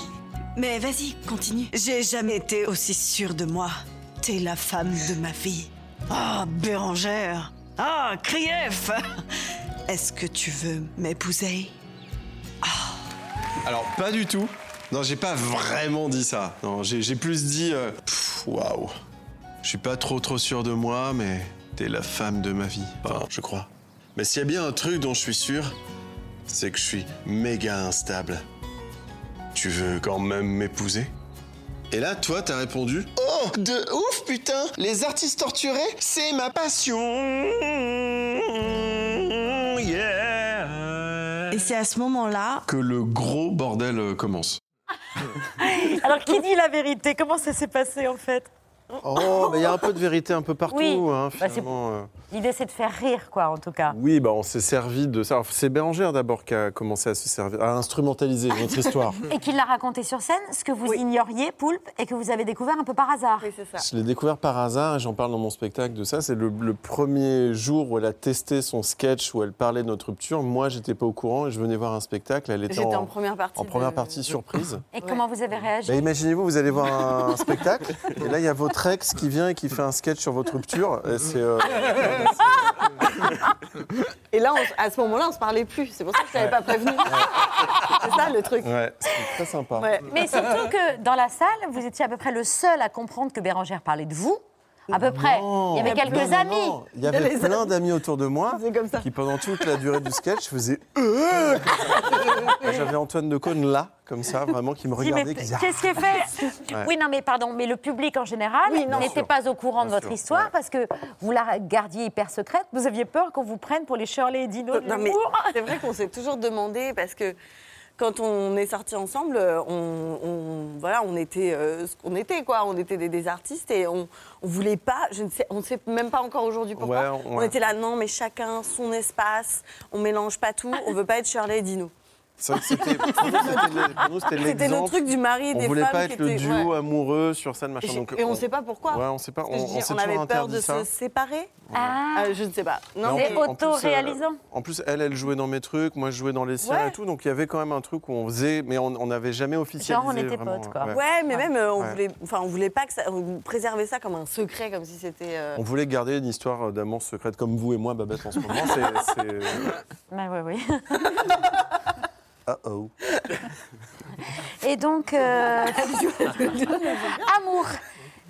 mais vas-y, continue. J'ai jamais été aussi sûre de moi. T'es la femme de ma vie. Oh, Bérangère. Ah, Krief. Est-ce que tu veux m'épouser? Alors, pas du tout. Non, j'ai pas vraiment dit ça. Non, j'ai plus dit. euh, Waouh. Je suis pas trop trop sûr de moi, mais t'es la femme de ma vie. Enfin, je crois. Mais s'il y a bien un truc dont je suis sûr, c'est que je suis méga instable. Tu veux quand même m'épouser? Et là, toi, t'as répondu Oh, de ouf, putain Les artistes torturés, c'est ma passion Et c'est à ce moment-là Que le gros bordel euh, commence. Alors, qui dit la vérité? Comment ça s'est passé en fait? Oh, mais il y a un peu de vérité un peu partout, Oui, hein, bah, euh. L'idée, c'est de faire rire, quoi, en tout cas. Oui, bah, on s'est servi de ça. C'est Bérangère d'abord qui a commencé à se servir, à instrumentaliser notre histoire. Et qu'il l'a raconté sur scène, ce que vous ignoriez, Poulpe, et que vous avez découvert un peu par hasard. Oui, c'est ça. Je l'ai découvert par hasard et j'en parle dans mon spectacle de ça. C'est le, le premier jour où elle a testé son sketch où elle parlait de notre rupture. Moi, j'étais pas au courant et je venais voir un spectacle. Elle était J'étais en première partie En première de- partie surprise. Et comment vous avez réagi? Bah, Imaginez-vous, vous allez voir un spectacle et là, il y a votre ex qui vient et qui fait un sketch sur votre rupture. Et C'est euh, Et là, on- à ce moment-là, on se parlait plus. C'est pour ça que je t'avais pas prévenu. C'est ça le truc. ouais, c'est très sympa. Mais surtout que dans la salle, vous étiez à peu près le seul à comprendre que Bérangère parlait de vous. À peu près. Non. Il y avait quelques Non, amis. non. Il y avait plein d'amis autour de moi qui, pendant toute la durée du sketch, faisaient. Euh Et J'avais Antoine Decaune là, comme ça, vraiment, qui me regardait. Qu'est-ce qui est fait Ouais. Oui, non, mais pardon, mais le public en général n'était pas au courant de votre sûr, histoire parce que vous la gardiez hyper secrète. Vous aviez peur qu'on vous prenne pour les Shirley et Dino de Non, mais l'humour. c'est vrai qu'on s'est toujours demandé parce que quand on est sortis ensemble, euh, on, on- voilà, on était euh, ce qu'on était, quoi. On était des, des artistes et on, on voulait pas. Je ne sais, on ne sait même pas encore aujourd'hui pourquoi. Ouais, On ouais. était là, non, mais chacun son espace. On mélange pas tout. On veut pas être Shirley et Dino. C'est c'était. Le- truc du mari et On des voulait femmes pas être le duo ouais. amoureux sur scène, machin. Et, donc, et on ne sait pas pourquoi. Ouais, on sait pas. On, dis, on on avait peur de ça. se séparer. Ah. Euh, je ne sais pas. Non, en plus, euh, auto-réalisant. En plus, elle, elle jouait dans mes trucs, moi je jouais dans les siens Ouais. et tout, donc il y avait quand même un truc où on faisait, mais on on n'avait jamais officialisé. Genre, on était vraiment, potes, quoi. ouais. Ouais, mais même, euh, on Ouais. voulait, enfin, on voulait pas que ça, on préservait ça comme un secret, comme si c'était. euh, On voulait garder une histoire d'amour secrète comme vous et moi, Babette, en ce moment. C'est- c'est- Bah oui, oui. Uh-oh. Et donc, euh, Amour.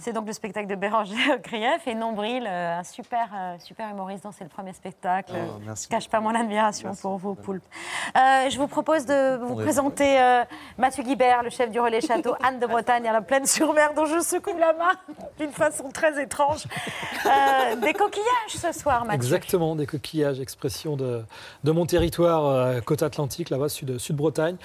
C'est donc le spectacle de Bérangère Krief et Nombril, euh, un super, euh, super humoriste dont c'est le premier spectacle. Oh, merci je ne cache pas mon admiration pour vous, Poulpe. Euh, je vous propose de vous On présenter euh, Mathieu Guibert, le chef du relais château Anne de Bretagne à la Plaine-sur-Mer, dont je secoue la main d'une façon très étrange. Euh, des coquillages ce soir, Mathieu. Exactement, des coquillages, expression de, de mon territoire, côte atlantique, là-bas, sud, sud-Bretagne.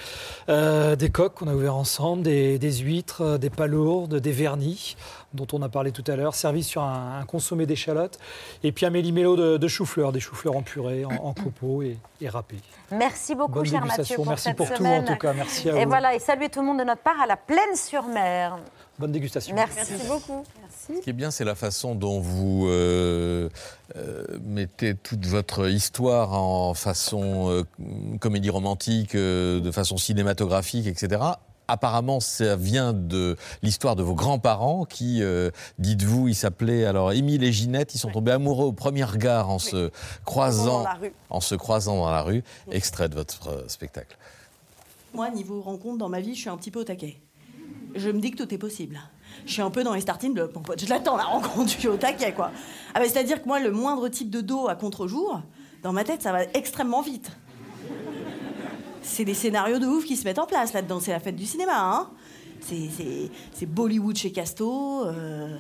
Euh, des coques qu'on a ouvert ensemble, des, des huîtres, des palourdes, des vernis. Dont on a parlé tout à l'heure, servi sur un, un consommé d'échalotes. Et puis un méli-mélo de, de chou-fleur, des choux-fleurs en purée, en, en copeaux et, et râpés. Merci beaucoup, Bonne cher Mathieu, pour Merci cette pour tout, en tout cas. Merci à Et vous. voilà, et saluez tout le monde de notre part à la Plaine-sur-Mer. Bonne dégustation. Merci. beaucoup. Merci. Ce qui est bien, c'est la façon dont vous euh, euh, mettez toute votre histoire en façon euh, comédie romantique, euh, de façon cinématographique, etc. Apparemment, ça vient de l'histoire de vos grands-parents qui, euh, dites-vous, ils s'appelaient alors Émile et Ginette. Ils sont tombés amoureux au premier regard en se croisant, Dans la rue. en se croisant dans la rue. Extrait de votre euh, spectacle. Moi, niveau rencontre, dans ma vie, je suis un petit peu au taquet. Je me dis que tout est possible. Je suis un peu dans les starting blocks, mon pote. Je l'attends, la rencontre, je suis au taquet, quoi. Ah, bah, C'est-à-dire que moi, le moindre type de dos à contre-jour, dans ma tête, ça va extrêmement vite. C'est des scénarios de ouf qui se mettent en place là-dedans. C'est la fête du cinéma, hein. C'est- Bollywood chez Casto, euh,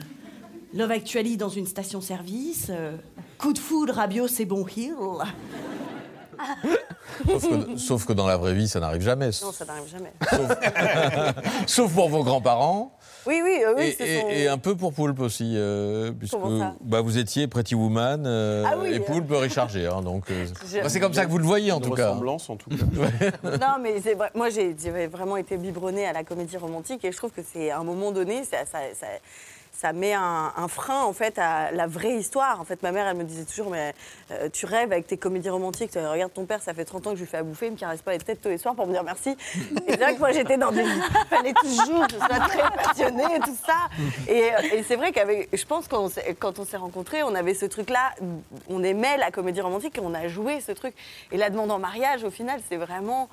Love Actually dans une station-service, euh, coup de foudre, Rabio, c'est bon Hill. Sauf que, sauf que dans la vraie vie, ça n'arrive jamais. Non, ça n'arrive jamais. Sauf pour vos grands-parents. Oui, oui, euh, oui. Et, ce et- sont- et un peu pour Poulpe aussi, euh, puisque bah, vous étiez Pretty Woman euh, Ah oui, et. Poulpe Richard Gere. hein, donc, c'est comme ça que vous le voyez en Une tout cas. ressemblance, en tout cas. Non, mais c'est vrai. Moi, j'ai j'ai vraiment été biberonnée à la comédie romantique et je trouve que c'est à un moment donné, ça, ça, ça- ça met un, frein en fait à la vraie histoire. En fait, ma mère, elle me disait toujours, mais euh, tu rêves avec tes comédies romantiques. Tu- Regarde ton père, ça fait 30 ans que je lui fais à bouffer, il me caresse pas les têtes tous les soirs pour me dire merci. Et c'est vrai que moi, j'étais dans des. Fallait toujours je sois très passionnée et tout ça. Et, euh, c'est vrai qu'avec, je pense quand on s'est rencontrés, on avait ce truc-là. On aimait la comédie romantique et on a joué ce truc. Et la demande en mariage, au final, c'est vraiment.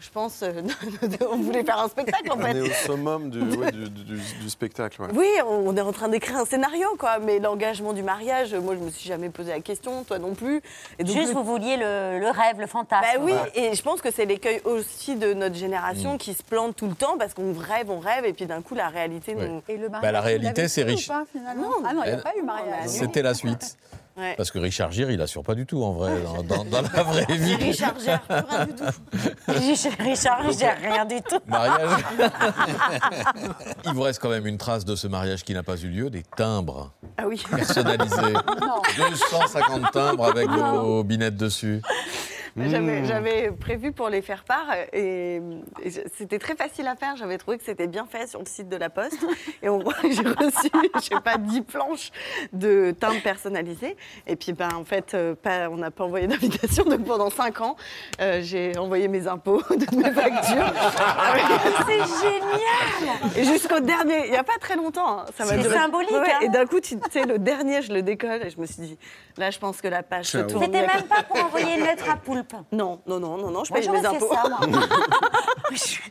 Je pense, euh, on voulait faire un spectacle en On fait. est au summum du, ouais, du, du- du spectacle. ouais. Oui, on est en train d'écrire un scénario, quoi. Mais l'engagement du mariage, moi, je me suis jamais posé la question, toi non plus. Et Juste, le- vous vouliez le, le rêve, le fantasme. Bah oui, et je pense que c'est l'écueil aussi de notre génération Mm. qui se plante tout le temps parce qu'on rêve, on rêve, et puis d'un coup, la réalité Ouais. nous. Et le Bah, la réalité, c'est riche. Ah non, il n'y a pas eu mariage. C'était la suite. Ouais. Parce que Richard Gere, il assure pas du tout en vrai, dans, dans- dans la vraie vie. Richard Gere, rien du tout. Richard, rien du tout. Mariage. il vous reste quand même une trace de ce mariage qui n'a pas eu lieu, des timbres Ah oui. personnalisés. 250 timbres avec vos binettes dessus. J'avais, Mmh. j'avais prévu pour les faire part et, c'était très facile à faire. J'avais trouvé que c'était bien fait sur le site de la Poste. Et on- j'ai reçu, je sais pas, 10 planches de timbres personnalisés. Et puis, ben, en fait, euh, pas, on n'a pas envoyé d'invitation. Donc pendant 5 ans, euh, j'ai envoyé mes impôts, toutes mes factures. C'est génial Et jusqu'au dernier, il n'y a pas très longtemps. hein, ça m'a C'est symbolique, Ouais, hein. Et d'un coup, tu sais, le dernier, je le décolle et je me suis dit, là, je pense que la page se tourne. C'était même pas pour envoyer une lettre à Poulpe. Non, non, non, non, non, je paye mes impôts.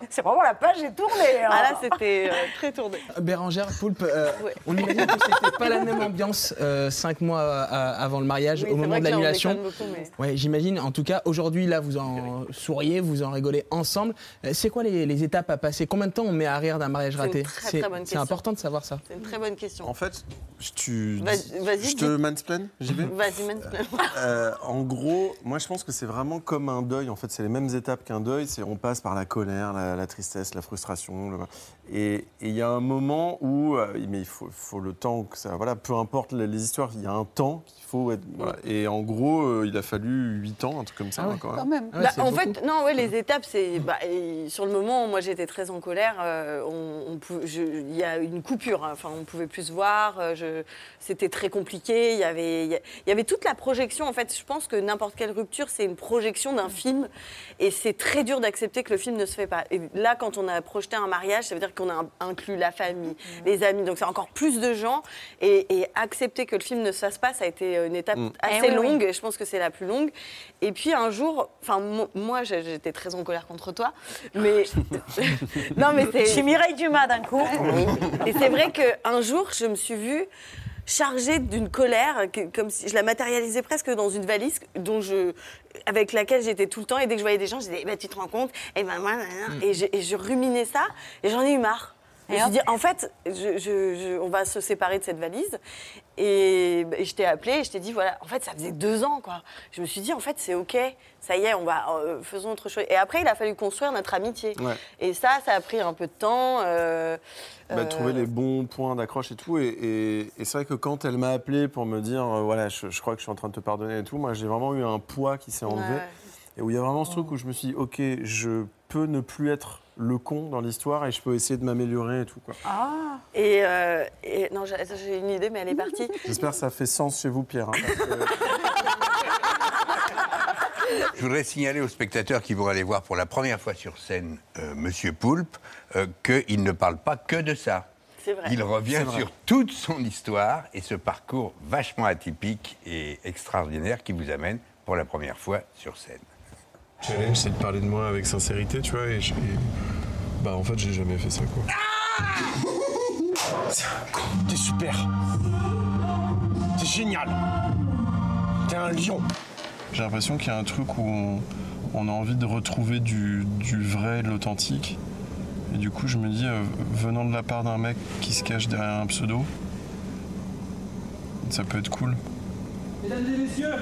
C'est vraiment la page est tournée. hein. Ah là, c'était euh, très tourné. Bérangère, Poulpe, euh, Ouais. on imagine que c'était pas la même ambiance euh, cinq mois euh, avant le mariage, Oui, au moment de l'annulation. mais- Ouais, j'imagine. En tout cas, aujourd'hui, là, vous en souriez, vous en rigolez ensemble. Euh, C'est quoi les, les étapes à passer? Combien de temps on met à rire d'un mariage raté? C'est important de savoir ça. C'est une très bonne question. En fait, je, tu, te dis. mansplain, j'y vais Vas-y. Euh, en gros, moi je pense que c'est vraiment comme un deuil. En fait, c'est les mêmes étapes qu'un deuil. C'est on passe par la colère, la, tristesse, la frustration. Et il y a un moment où, euh, mais il faut, faut le temps que ça. Voilà, peu importe les, les histoires, il y a un temps qu'il faut. Être, voilà. Et en gros, euh, il a fallu 8 ans, un truc comme ça. Ah ouais, hein, quand Quand même. même. Bah, en fait, non, ouais, les étapes, c'est. bah, sur le moment, moi, j'étais très en colère. euh, on, Il y a une coupure. hein, Enfin, on pouvait plus se voir. je- C'était très compliqué. Il y avait, il y avait toute la projection. En fait, je pense que n'importe quelle rupture, c'est une projection d'un film, et c'est très dur d'accepter que le film ne se fait pas. Et là, quand on a projeté un mariage, ça veut dire qu'on a inclus la famille, les amis. Donc, c'est encore plus de gens. Et, et accepter que le film ne se fasse pas, ça a été une étape Mm. assez Eh oui, oui. longue. Et je pense que c'est la plus longue. Et puis un jour, enfin mo- moi j'étais très en colère contre toi, mais non mais Je suis c'est Mireille Dumas d'un coup. et c'est vrai qu'un jour je me suis vue chargée d'une colère, que- comme si je la matérialisais presque dans une valise dont je, avec laquelle j'étais tout le temps. Et dès que je voyais des gens, je disais, Eh ben, tu te rends compte? Et ben moi, nan. et, je, et je ruminais ça, et j'en ai eu marre. Je me suis dit, en fait, je- je- je- on va se séparer de cette valise. Et, et je t'ai appelé et je t'ai dit, voilà, en fait, ça faisait deux ans, quoi. Je me suis dit, en fait, c'est OK, ça y est, on va, euh, faisons autre chose. Et après, il a fallu construire notre amitié. Ouais. Et ça, ça a pris un peu de temps. euh, Bah, euh, trouver les bons points d'accroche et tout. Et, et- et c'est vrai que quand elle m'a appelé pour me dire, euh, voilà, je, je crois que je suis en train de te pardonner et tout, moi j'ai vraiment eu un poids qui s'est enlevé. Ouais. Et où il y a vraiment ce truc où je me suis dit, ok, je peux ne plus être le con dans l'histoire et je peux essayer de m'améliorer et tout. Quoi. Ah Et, euh, et- non, j'ai une idée, mais elle est partie. J'espère que ça fait sens chez vous, Pierre. hein, parce que- Je voudrais signaler aux spectateurs qui vont aller voir pour la première fois sur scène euh, Monsieur Poulpe euh, qu'il ne parle pas que de ça. C'est vrai. Il revient sur toute son histoire et ce parcours vachement atypique et extraordinaire qui vous amène pour la première fois sur scène. Challenge, c'est de parler de moi avec sincérité, tu vois, et, je- et- bah en fait, j'ai jamais fait ça, quoi. T'es super. T'es génial. T'es un lion. J'ai l'impression qu'il y a un truc où on, on a envie de retrouver du, du vrai, de l'authentique. Et du coup, je me dis, euh, venant de la part d'un mec qui se cache derrière un pseudo, ça peut être cool. Mesdames et messieurs,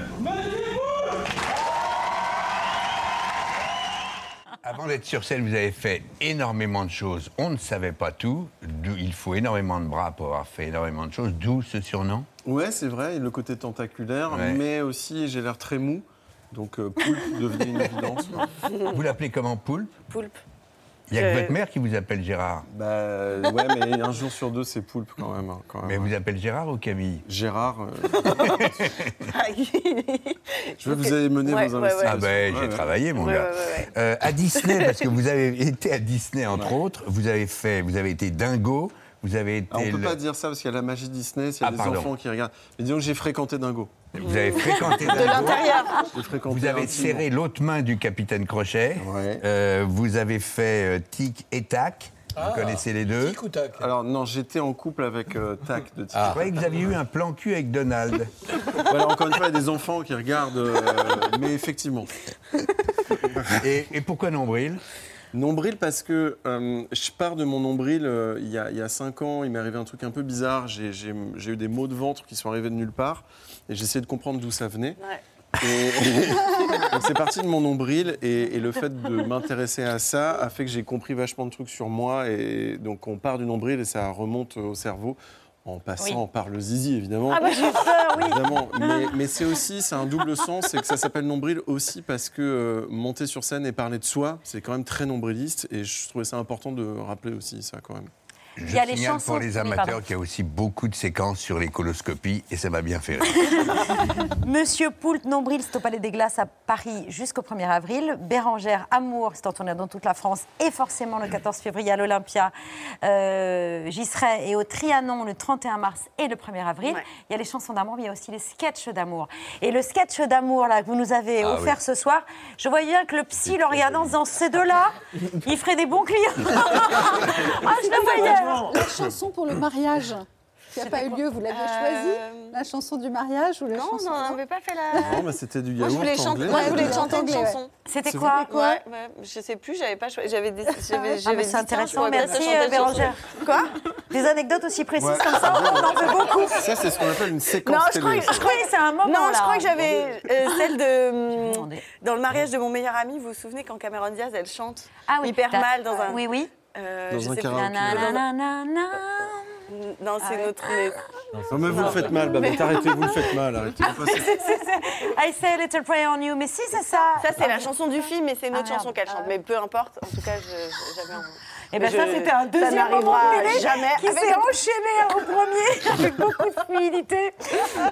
Avant d'être sur scène, vous avez fait énormément de choses. On ne savait pas tout. Il faut énormément de bras pour avoir fait énormément de choses. D'où ce surnom. Ouais, c'est vrai, le côté tentaculaire, Ouais. mais aussi j'ai l'air très mou. Donc, euh, poulpe devenait une évidence. Vous l'appelez comment Poulpe? Poulpe. Il n'y a que Je- votre mère qui vous appelle Gérard. Bah ouais, mais un jour sur deux, c'est poulpe quand même. hein, quand même. Mais vous appelez Gérard ou Camille? Gérard. euh, Je veux que vous ayez mené Ouais, vos ouais, investigations. Ah ben, j'ai ouais. travaillé, mon gars. ouais, ouais, ouais. Euh, à Disney, parce que vous avez été à Disney, entre autres, vous avez fait, vous avez été dingo, vous avez été. Ah, on peut le- pas dire ça parce qu'il y a la magie Disney, s'il y a Ah, des pardon. enfants qui regardent. Mais disons que j'ai fréquenté Dingo. Vous avez fréquenté De l'intérieur. Vous avez serré l'autre main du capitaine Crochet. Euh, vous avez fait euh, tic et tac. Vous Ah. connaissez les deux. Alors non, j'étais en couple avec euh, Tac de Tic. Je croyais que vous aviez eu un plan cul avec Donald. Voilà, encore une fois, il y a des enfants qui regardent, euh, mais effectivement. Et, et pourquoi nombril? Nombril parce que euh, je pars de mon nombril euh, il y, a, il y a cinq ans, il m'est arrivé un truc un peu bizarre, j'ai eu des maux de ventre qui sont arrivés de nulle part, et essayé de comprendre d'où ça venait. Et- donc c'est parti de mon nombril et, et le fait de m'intéresser à ça a fait que j'ai compris vachement de trucs sur moi et donc on part du nombril et ça remonte au cerveau en passant Oui. par le zizi évidemment. Ah bah, j'ai peur, oui. Évidemment, mais, mais c'est aussi, c'est un double sens, c'est que ça s'appelle nombril aussi parce que euh, monter sur scène et parler de soi, c'est quand même très nombriliste et je trouvais ça important de rappeler aussi ça quand même. Je Il y a les chansons- pour les oui, amateurs pardon. qu'il y a aussi beaucoup de séquences sur les coloscopies et ça m'a bien fait rire. Monsieur Poult Nombril, c'est au Palais des Glaces à Paris jusqu'au 1er avril. Bérangère Amour, c'est en tournée dans toute la France et forcément le 14 février à l'Olympia. Euh, J'y serai et au Trianon le 31 mars et le 1er avril. Il y a les chansons d'amour, mais il y a aussi les sketchs d'amour. Et le sketch d'amour là que vous nous avez Ah offert oui. ce soir, je voyais bien que le psy le regardant en disant ces deux-là, ils feraient des bons clients. ah, je le voyais. La chanson pour le mariage qui n'a pas eu lieu, vous l'aviez choisie La chanson du mariage ou la Non, chanson non, on n'avait pas fait la. Non, mais c'était du Moi, yaourt je voulais chanter, anglais. moi, je voulais Ouais, chanter une chanson. C'était quoi Ouais, ouais, je sais plus, j'avais pas choisi. J'avais des. Ah, dit, c'est intéressant, merci euh. Bérangère. Quoi Des anecdotes aussi précises Ouais. comme ça, on en veut beaucoup. Ça, c'est ce qu'on appelle une séquence Non, je crois, télé. que- c'est un moment, Non, là. je crois que j'avais euh, celle de. hum, Dans le mariage de mon meilleur ami, vous vous souvenez quand Cameron Diaz, elle chante hyper mal dans un. Oui, oui. Euh, Dans un karaoké. Nananana. Non, c'est notre. mais- Non, mais vous le faites mal, Babette, arrêtez, vous le faites mal, arrêtez. Ah, c'est- c'est- c'est- I say a little prayer on you. Mais si, c'est ça. Ça, c'est la chanson du film, mais c'est une Ah, autre merde. chanson qu'elle chante. Mais peu importe, en tout cas, j'avais un. Et ben Mais ça, c'était un deuxième moment jamais qui avec s'est enchaîné au premier avec beaucoup de fluidité.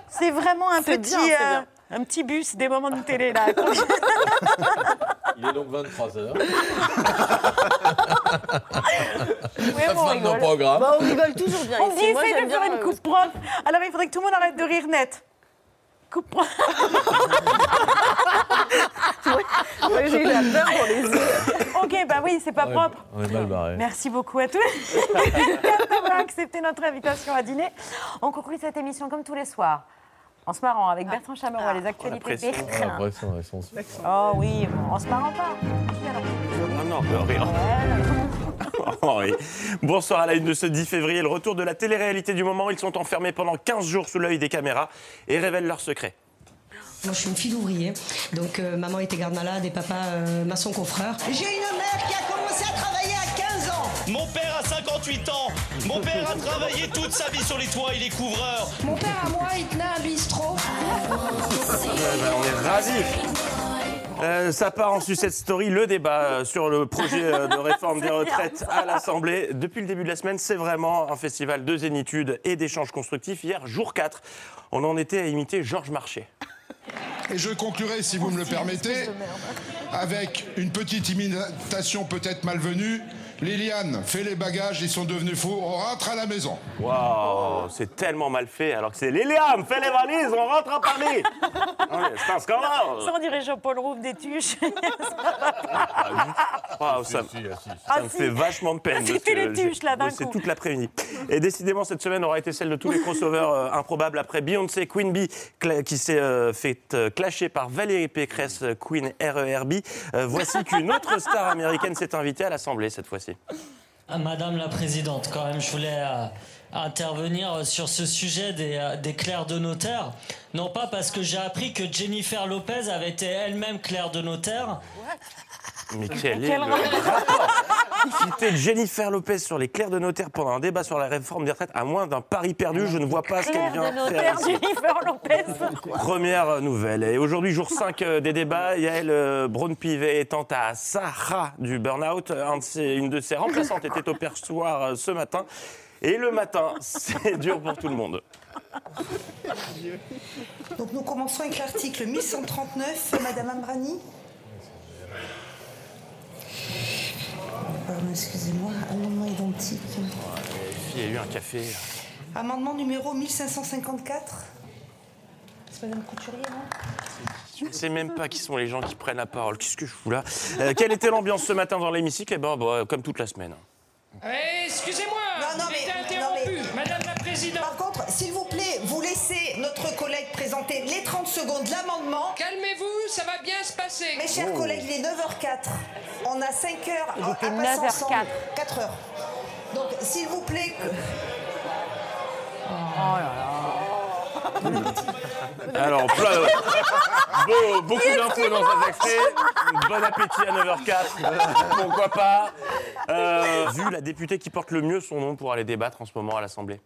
C'est vraiment un C'est petit, un petit bus des moments de télé là. Il est donc 23h. Oui, La bon, on nos rigole. programmes. Bah, on rigole toujours bien On ici. dit essaye de faire une euh, coupe propre. Alors il faudrait que tout le monde arrête de rire net. Coupe propre. J'ai eu la peur pour les yeux. ok, bah oui, c'est pas propre. On est mal barré. Merci beaucoup à tous d'avoir accepté notre invitation à dîner. On conclut cette émission comme tous les soirs. En se marrant avec Bertrand Chameroy, les actualités sont Oh oui, en se marrant pas. Ah non, de rire. Oui. Bonsoir à la une de ce 10 février, le retour de la télé-réalité du moment. Ils sont enfermés pendant 15 jours sous l'œil des caméras et révèlent leurs secrets. Moi, je suis une fille d'ouvrier. Donc, euh, maman était garde-malade et papa euh, maçon confrère. J'ai une mère qui a ans. Mon père a travaillé toute sa vie sur les toits, il est couvreur. Mon père à moi, il tenait un bistrot. Euh, on est rasif. Euh, ça part en sucette story, le débat euh, sur le projet euh, de réforme des retraites à l'Assemblée. Depuis le début de la semaine, c'est vraiment un festival de zénitude et d'échanges constructifs. Hier, jour 4, on en était à imiter Georges Marchais. Et je conclurai, si vous me le permettez, avec une petite imitation peut-être malvenue Liliane, fais les bagages, ils sont devenus fous, on rentre à la maison. Waouh, c'est tellement mal fait, alors que c'est Liliane, fais les valises, on rentre à Paris. Ouais, c'est un scandale. Ça, on dirait Jean-Paul Rouve des tuches. Waouh, ça, ça me fait vachement de peine. Ah, c'était les tuches, là, d'un coup. toute l'après-midi. Et décidément, cette semaine aura été celle de tous les crossovers euh, improbables après Beyoncé, Queen Bee, qui s'est euh, fait euh, clasher par Valérie Pécresse, euh, Queen RERB. Euh, voici qu'une autre star américaine s'est invitée à l'Assemblée cette fois-ci. Ah, Madame la Présidente, quand même, je voulais euh, intervenir sur ce sujet des, euh, des clercs de notaire. Non pas parce que j'ai appris que Jennifer Lopez avait été elle-même clerc de notaire. Mais quel est le rapport? Citer Jennifer Lopez sur les clercs de notaire pendant un débat sur la réforme des retraites, à moins d'un pari perdu, je ne vois pas ce qu'elle vient de faire notaire, ici. Jennifer Lopez. Première nouvelle. Et aujourd'hui, jour 5 euh, des débats, Yael euh, Braun-Pivet étant à Sahara du burn-out. Une de ses remplaçantes était au perchoir euh, ce matin. Et le matin, c'est dur pour tout le monde. Donc nous commençons avec l'article 1139, Madame Ambrani. Pardon, excusez-moi, amendement identique. Il y a eu un café. Amendement numéro 1554. C'est Madame Couturier, non? Je ne sais même pas qui sont les gens qui prennent la parole. Qu'est-ce que je fous là? Euh, Quelle était l'ambiance ce matin dans l'hémicycle? Eh ben, bah, comme toute la semaine. Eh, Excusez-moi, Non, non, j'ai mais- présenter les 30 secondes de l'amendement. Calmez-vous, ça va bien se passer. Mes chers Oh. collègues, il est 9h04. On a 5 heures à, à passer 9h04. ensemble. 4 heures. Donc, s'il vous plaît... que- Alors, plein Beau- beaucoup d'infos dans cet extrait. Bon appétit à 9h04. Pourquoi pas Euh, Vu la députée qui porte le mieux son nom pour aller débattre en ce moment à l'Assemblée.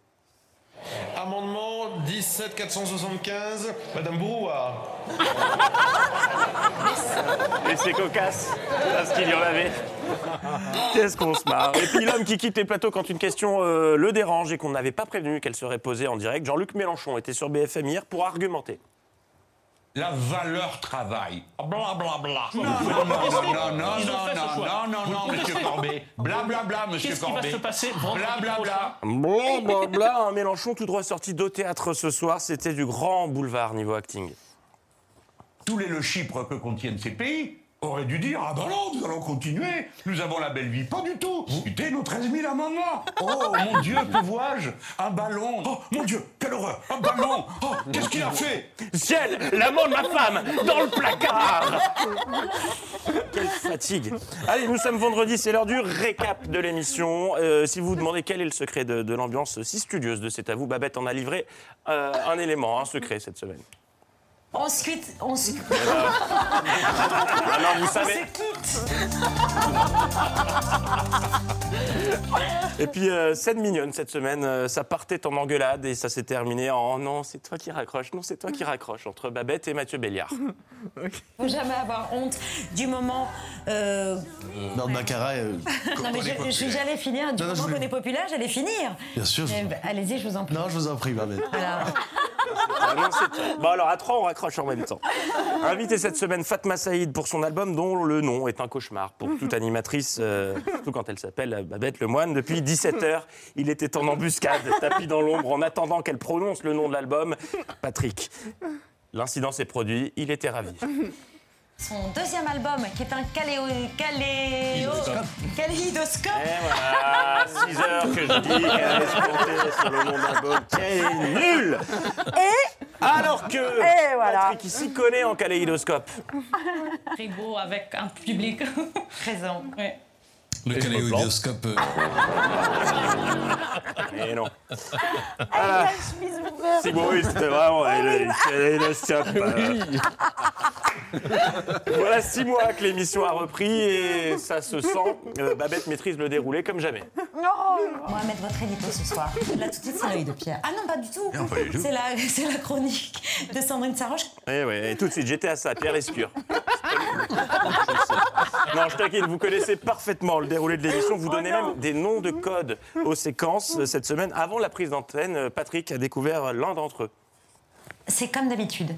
Amendement 17475, Madame Brouard. Et c'est cocasse, parce qu'il y en avait. Qu'est-ce qu'on se marre. Et puis l'homme qui quitte les plateaux quand une question euh, le dérange et qu'on n'avait pas prévenu qu'elle serait posée en direct, Jean-Luc Mélenchon était sur BFM hier pour argumenter. La valeur travail. Bla bla bla. Non, Non, non, non, non, non, non, non, non, monsieur Corbet. Bla bla bla, monsieur Qu'est-ce qui va Corbet. se passer vendredi Bla bla bla. Blablabla, un Mélenchon tout droit sorti d'au théâtre ce soir, c'était du grand boulevard niveau acting. Tous les le Chypre que contiennent ces pays auraient dû dire Ah ben non, nous allons continuer, nous avons la belle vie. Pas du tout. Écoutez, nos 13 000 amendements. Oh mon Dieu, que vois-je? Un ballon. Oh mon Dieu, quelle horreur Un ballon. Oh, qu'est-ce qu'il a fait? Ciel, l'amant de ma femme, dans le placard Quelle fatigue Allez, nous sommes vendredi, c'est l'heure du récap de l'émission. Euh, si vous vous demandez quel est le secret de, de l'ambiance si studieuse de C'est à vous, Babette en a livré euh, un élément, un secret cette semaine. On se quitte. On se Alors, vous On savez- se quitte. Et puis, euh, scène mignonne cette semaine, euh, ça partait en engueulade et ça s'est terminé en non, c'est toi qui raccroche, non, c'est toi qui raccroche, entre Babette et Mathieu Béliard. Faut jamais avoir honte du moment. euh, Dans Baccarat, euh, Non mais je, je- j'allais finir du Non, non, je moment voulais- qu'on est populaire, j'allais finir. Bien sûr. je- Eh ben, Allez-y, je vous en prie. Non, je vous en prie, Babette. Voilà. Ah non, c'est toi. Bon, alors à trois, on raccroche Invité cette semaine Fatma Saïd pour son album dont le nom est un cauchemar pour toute animatrice, euh, surtout quand elle s'appelle Babette Lemoine. Depuis 17h, il était en embuscade, tapis dans l'ombre, en attendant qu'elle prononce le nom de l'album. Patrick. L'incident s'est produit, il était ravi. Son deuxième album, qui est un caléo... caléo... kaléidoscope. Et voilà, 6 heures que je dis qu'elle allait se planter sur le nom d'un album qui est nul Et Alors que Et voilà. Patrick, il s'y connaît en kaléidoscope. Très beau avec un public présent. Le me plante. kaléidoscope. euh, Et non. Avec Voilà. la chemise ouverte. Si bon, oui, c'était vraiment. le kaléidoscope. Voilà six mois que l'émission a repris et ça se sent. Euh, Babette maîtrise le déroulé comme jamais. Non On va mettre votre édito ce soir. Là, tout de suite, c'est l'œil de Pierre. Ah non, pas du tout. Non, pas du tout. C'est la, c'est la chronique de Sandrine Saroche. Eh ouais, et tout de suite, j'étais à ça, Pierre Lescure. Non, je taquine, vous connaissez parfaitement le déroulé de l'émission. Vous donnez même des noms de codes aux séquences euh, cette semaine. Avant la prise d'antenne, euh, Patrick a découvert l'un d'entre eux. C'est comme d'habitude.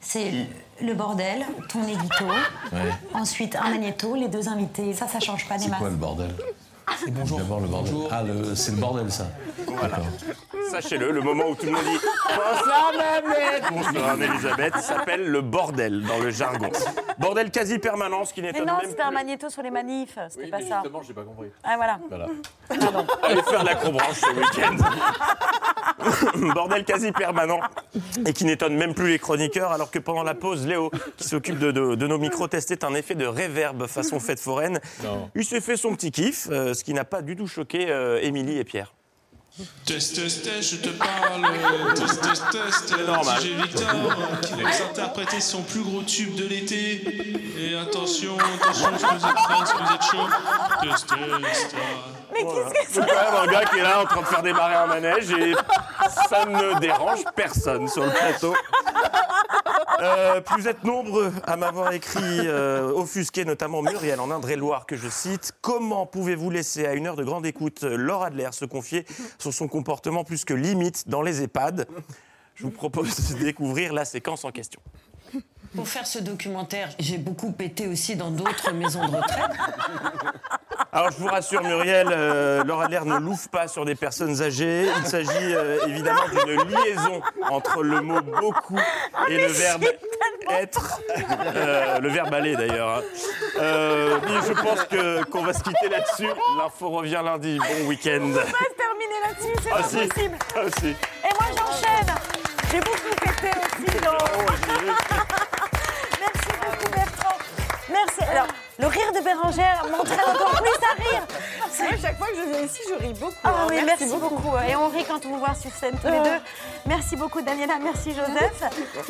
C'est le- bordel, ton édito, Ouais. ensuite un magnéto, les deux invités. Ça, ça change pas des C'est masses. quoi le bordel? C'est bonjour. D'abord le bordel. Ah, le- c'est le bordel, ça. Sachez-le, le moment où tout le monde dit Bonsoir Babette Bonsoir Elisabeth s'appelle le bordel dans le jargon. Bordel quasi permanent, ce qui Mais n'étonne non, même c'était un magnéto sur les manifs, c'était pas ça. j'ai pas compris. Ah voilà. Voilà. Allez faire l'acrobranche ce week-end. Bordel quasi permanent et qui n'étonne même plus les chroniqueurs alors que pendant la pause, Léo, qui s'occupe de, de- de nos micros, testait un effet de réverb façon fête foraine. Non. Il s'est fait son petit kiff, euh, ce qui n'a pas du tout choqué euh, Émilie et Pierre. Test, test, test, je te parle. Test, test, test. normal. DJ Victor euh, qui va nous interpréter son plus gros tube de l'été. Et attention, attention, que vous êtes prêts que vous êtes chaud Test, test. Mais Voilà. qu'est-ce que C'est quand même un gars qui est là en train de faire démarrer un manège et ça ne dérange personne sur le plateau. Euh, puis vous êtes nombreux à m'avoir écrit euh, offusqué, notamment Muriel en Indre-et-Loire, que je cite. Comment pouvez-vous laisser à une heure de grande écoute Laura Adler se confier sur son comportement plus que limite dans les EHPAD? Je vous propose de découvrir la séquence en question. Pour faire ce documentaire, j'ai beaucoup pété aussi dans d'autres maisons de retraite. Alors je vous rassure Muriel, euh, Laura Adler ne louffe pas sur des personnes âgées. Il s'agit euh, évidemment d'une liaison entre le mot beaucoup et le verbe être. Euh, le verbe aller d'ailleurs. hein. Euh, je pense que- qu'on va se quitter là-dessus. L'info revient lundi. Bon week-end. On va se terminer là-dessus, c'est Ah pas si, possible. ah si. Et moi j'enchaîne. J'ai beaucoup pété aussi dans. Merci beaucoup Bertrand. Merci. Alors, le rire de Bérangère m'entraîne encore plus à rire. C'est chaque fois que je viens ici, je ris beaucoup. Ah hein. oui, merci, beaucoup. Et on rit quand on vous voit sur scène tous les deux. Merci beaucoup Daniela, merci Joseph.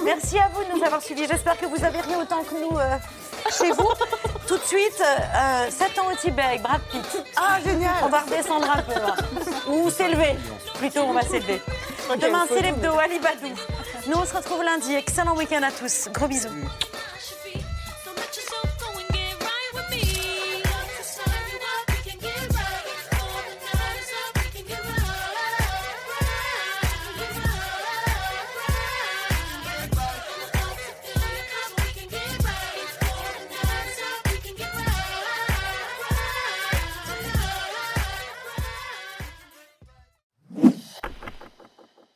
Merci à vous de nous avoir suivis. J'espère que vous avez ri autant que nous euh, chez vous. Tout de suite, euh, 7 ans au Tibet avec Brad Pitt. Ah, génial On va redescendre un peu. là. Ou s'élever. Plutôt, on va s'élever. Demain, c'est l'hebdo, Ali Badou. Nous, on se retrouve lundi. Excellent week-end à tous. Gros bisous.